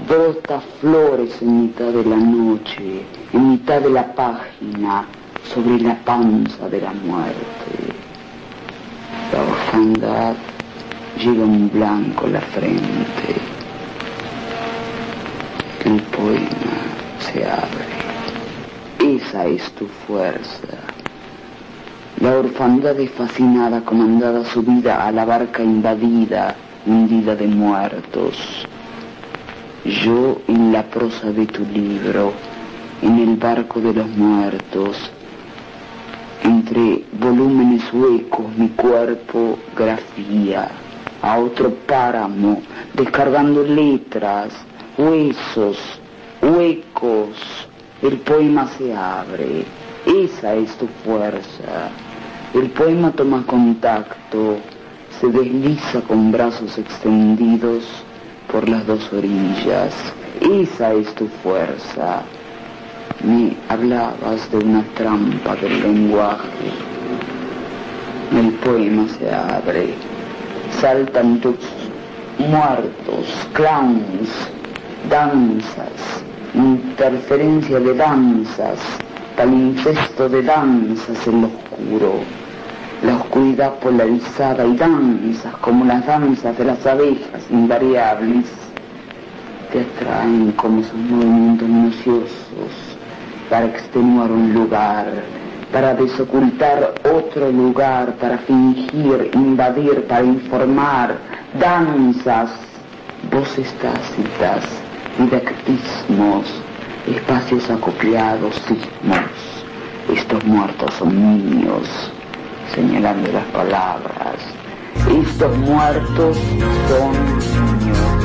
brota flores en mitad de la noche, en mitad de la página, sobre la panza de la muerte. La orfandad lleva un blanco en la frente. El poema se abre. Esa es tu fuerza. La orfandad es fascinada, comandada subida a la barca invadida, hundida de muertos yo en la prosa de tu libro, en el barco de los muertos, entre volúmenes huecos mi cuerpo grafía a otro páramo, descargando letras, huesos, huecos, el poema se abre, esa es tu fuerza. El poema toma contacto, se desliza con brazos extendidos, por las dos orillas. Esa es tu fuerza. Me hablabas de una trampa del lenguaje. El poema se abre. Saltan tus muertos, clowns, danzas, interferencia de danzas, palincesto de danzas en lo oscuro la oscuridad polarizada y danzas como las danzas de las abejas invariables te atraen como sus movimientos minuciosos para extenuar un lugar, para desocultar otro lugar, para fingir, invadir, para informar, danzas, voces tácitas, didactismos, espacios acopiados, sismos. Estos muertos son niños, señalando las palabras. Estos muertos son niños.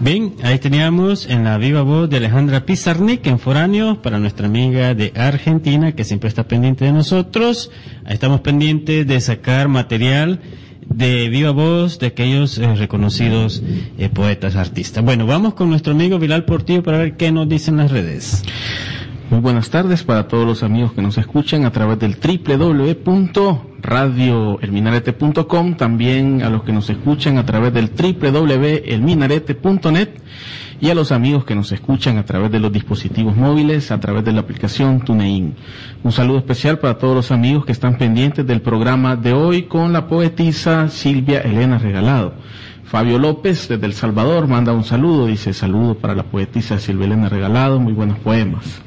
Bien, ahí teníamos en la viva voz de Alejandra Pizarnik en Foráneos para nuestra amiga de Argentina que siempre está pendiente de nosotros. Estamos pendientes de sacar material de viva voz de aquellos eh, reconocidos eh, poetas, artistas. Bueno, vamos con nuestro amigo Bilal Portillo para ver qué nos dicen las redes. Muy buenas tardes para todos los amigos que nos escuchan a través del www.radioelminarete.com, también a los que nos escuchan a través del www.elminarete.net y a los amigos que nos escuchan a través de los dispositivos móviles, a través de la aplicación TuneIn. Un saludo especial para todos los amigos que están pendientes del programa de hoy con la poetisa Silvia Elena Regalado. Fabio López desde El Salvador manda un saludo, dice saludo para la poetisa Silvia Elena Regalado, muy buenos poemas.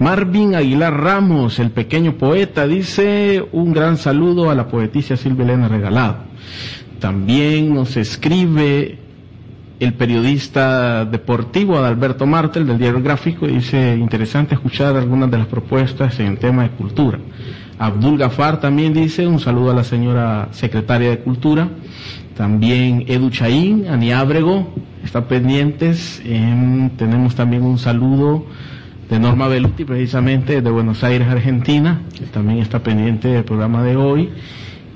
Marvin Aguilar Ramos, el pequeño poeta, dice un gran saludo a la poetisa Silvia Elena Regalado. También nos escribe el periodista deportivo Adalberto Martel del diario Gráfico y dice interesante escuchar algunas de las propuestas en el tema de cultura. Abdul Gafar también dice un saludo a la señora secretaria de Cultura. También Edu Chaín, Ani Ábrego, está pendientes. tenemos también un saludo de Norma Beluti, precisamente de Buenos Aires, Argentina, que también está pendiente del programa de hoy.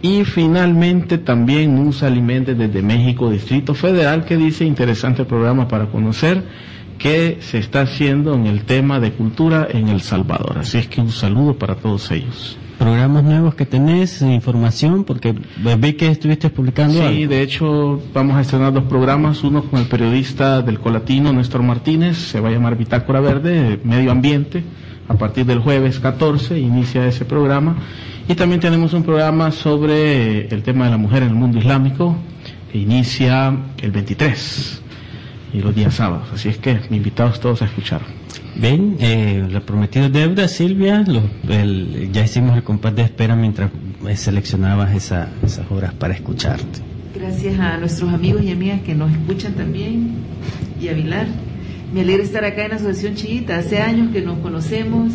Y finalmente también Musa Alimente desde México, Distrito Federal, que dice interesante programa para conocer qué se está haciendo en el tema de cultura en El Salvador. Así es que un saludo para todos ellos programas nuevos que tenés, información, porque vi que estuviste publicando. Sí, de hecho vamos a estrenar dos programas, uno con el periodista del Colatino, Néstor Martínez, se va a llamar Bitácora Verde, Medio Ambiente, a partir del jueves 14 inicia ese programa. Y también tenemos un programa sobre el tema de la mujer en el mundo islámico, que inicia el 23 y los días sábados. Así es que invitados todos a escuchar. Bien, eh, lo prometido deuda, Silvia. ya hicimos el compás de espera mientras eh, seleccionabas esas horas para escucharte. Gracias a nuestros amigos y amigas que nos escuchan también y a Vilar. Me alegra estar acá en la Asociación Chiquita. Hace años que nos conocemos,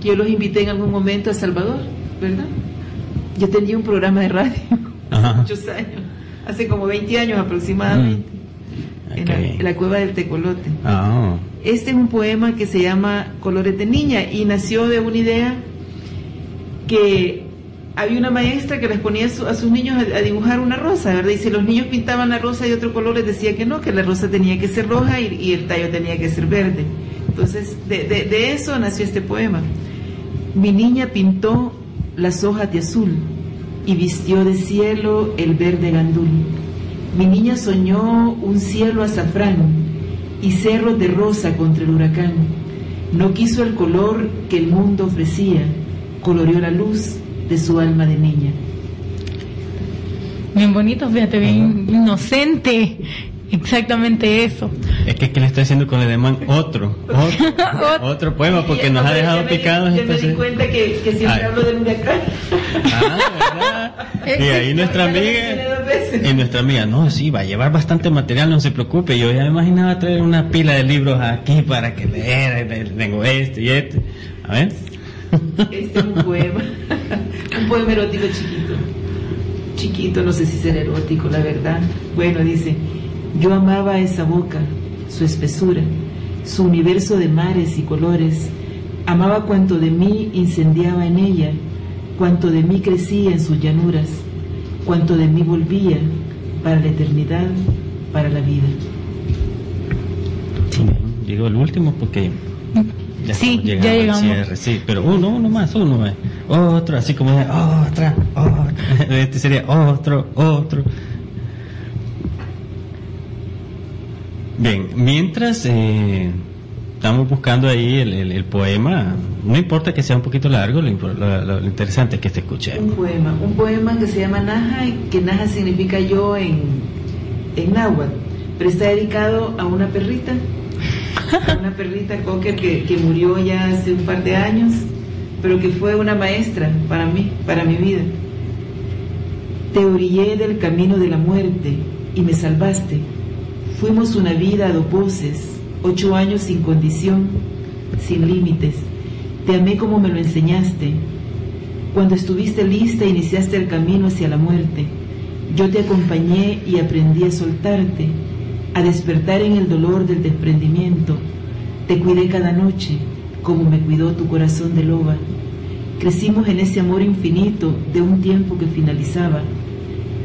que yo los invité en algún momento a Salvador, ¿verdad? Yo tenía un programa de radio, muchos años, hace como 20 años aproximadamente, mm. En, la, cueva del Tecolote. Ah. Este es un poema que se llama Colores de Niña y nació de una idea que había una maestra que les ponía a, sus niños a, dibujar una rosa, ¿verdad? Y si los niños pintaban la rosa de otro color, les decía que no, que la rosa tenía que ser roja y, el tallo tenía que ser verde. Entonces, de, de eso nació este poema. Mi niña pintó las hojas de azul y vistió de cielo el verde gandul. Mi niña soñó un cielo azafrán y cerros de rosa contra el huracán. No quiso el color que el mundo ofrecía, coloreó la luz de su alma de niña. Bien bonito, fíjate, bien inocente. Exactamente eso. Es que, ¿qué le está haciendo con el demán? Otro, otro, otro poema, porque nos ha dejado picados. Ya me di cuenta que, que siempre hablo del huracán. Ah, ¿verdad? Y ahí nuestra amiga, y nuestra amiga, no, sí, va a llevar bastante material, no se preocupe. Yo ya me imaginaba traer una pila de libros aquí para que leer, tengo este y este. A ver. Este es un poema, un poema erótico chiquito. Chiquito, no sé si será erótico, la verdad. Bueno, dice. Yo amaba esa boca, su espesura, su universo de mares y colores. Amaba cuanto de mí incendiaba en ella, cuanto de mí crecía en sus llanuras, cuanto de mí volvía para la eternidad, para la vida. Sí, digo el último porque ya sí, ya llegamos. sí, pero uno, uno más, uno más. Otro, así como otra, otra. Este sería otro, otro. Bien, mientras eh, estamos buscando ahí el, poema, no importa que sea un poquito largo, lo, interesante es que se escuche. Un poema, un poema que se llama Naja, que Naja significa yo en, en náhuatl, pero está dedicado a una perrita, una perrita cocker que, que murió ya hace un par de años, pero que fue una maestra para mí, para mi vida. Te orillé del camino de la muerte y me salvaste Fuimos una vida a dos voces, ocho años sin condición, sin límites. Te amé como me lo enseñaste. Cuando estuviste lista iniciaste el camino hacia la muerte. Yo te acompañé y aprendí a soltarte, a despertar en el dolor del desprendimiento. Te cuidé cada noche, como me cuidó tu corazón de loba. Crecimos en ese amor infinito de un tiempo que finalizaba.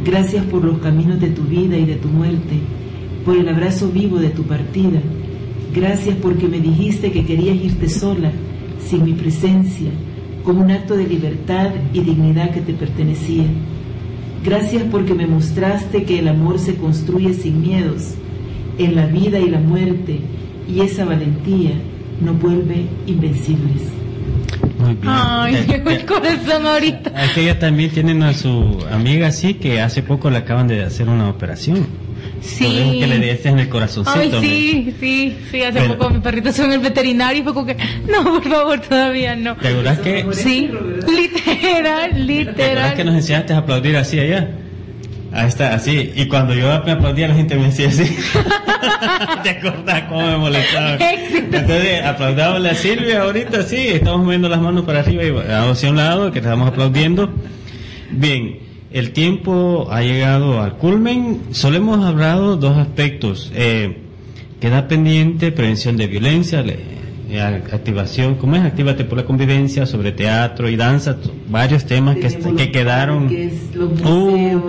Gracias por los caminos de tu vida y de tu muerte, por el abrazo vivo de tu partida. Gracias porque me dijiste que querías irte sola, sin mi presencia, como un acto de libertad y dignidad que te pertenecía. Gracias porque me mostraste que el amor se construye sin miedos, en la vida y la muerte, y esa valentía nos vuelve invencibles. Muy bien. Ay, Eh, llegó el corazón ahorita. Es que ella también tienen a su amiga así que hace poco le acaban de hacer una operación. Sí. Que le des en el corazoncito. Ay, sí, sí, sí, hace Pero- poco mi perrito se en el veterinario y fue como que, no, por favor, todavía no. ¿Te acuerdas que, Sí, literal, ¿te acuerdas literal. que nos enseñaste a aplaudir así allá? Ahí está, así. Y cuando yo me aplaudía, la gente me decía así. ¿Te acordás cómo me molestaba? Éxito. Entonces, aplaudámosle a Silvia ahorita, sí. Estamos moviendo las manos para arriba y hacia un lado, que estamos aplaudiendo. Bien, el tiempo ha llegado al culmen. Solo hemos hablado dos aspectos. Eh, queda pendiente prevención de violencia, le- eh, activación, ¿cómo es? Actívate por la convivencia, sobre teatro y danza, varios temas que, quedaron. Uh,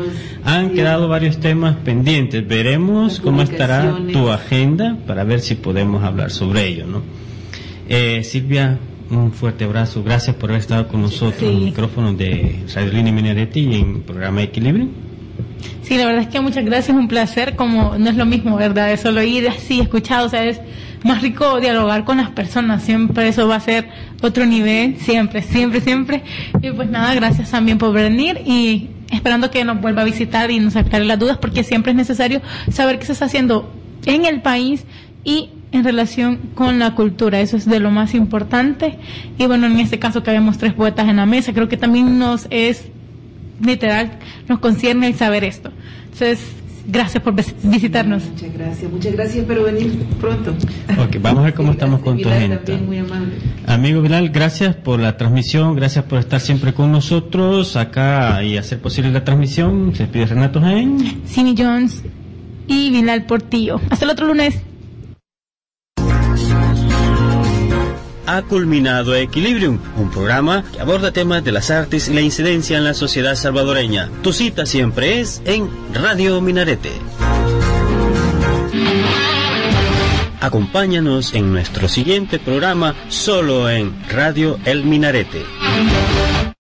han sí. quedado varios temas pendientes. Veremos cómo estará tu agenda para ver si podemos hablar sobre ello, ¿no? Eh, Silvia, un fuerte abrazo. Gracias por haber estado con nosotros en Sí. el micrófono de Radio Línea Minaretti y en el programa Equilibrio. Sí, la verdad es que muchas gracias, un placer, como no es lo mismo, ¿verdad? Es solo ir así, escuchado, o sea, es más rico dialogar con las personas, siempre eso va a ser otro nivel, siempre, siempre, siempre. Y pues nada, gracias también por venir y esperando que nos vuelva a visitar y nos aclare las dudas, porque siempre es necesario saber qué se está haciendo en el país y en relación con la cultura, eso es de lo más importante. Y bueno, en este caso que habemos tres poetas en la mesa, creo que también nos es literal nos concierne el saber esto. Entonces, gracias por vis- visitarnos. Muchas gracias, muchas gracias, espero venir pronto. Ok, vamos a ver cómo estamos con tu también muy amable. Amigo Bilal, gracias por la transmisión, gracias por estar siempre con nosotros acá y hacer posible la transmisión. Se despide Renato Jaén. Simi Jones y Bilal Portillo. Hasta el otro lunes. Ha culminado Equilibrium, un programa que aborda temas de las artes y la incidencia en la sociedad salvadoreña. Tu cita siempre es en Radio Minarete. Acompáñanos en nuestro siguiente programa solo en Radio El Minarete.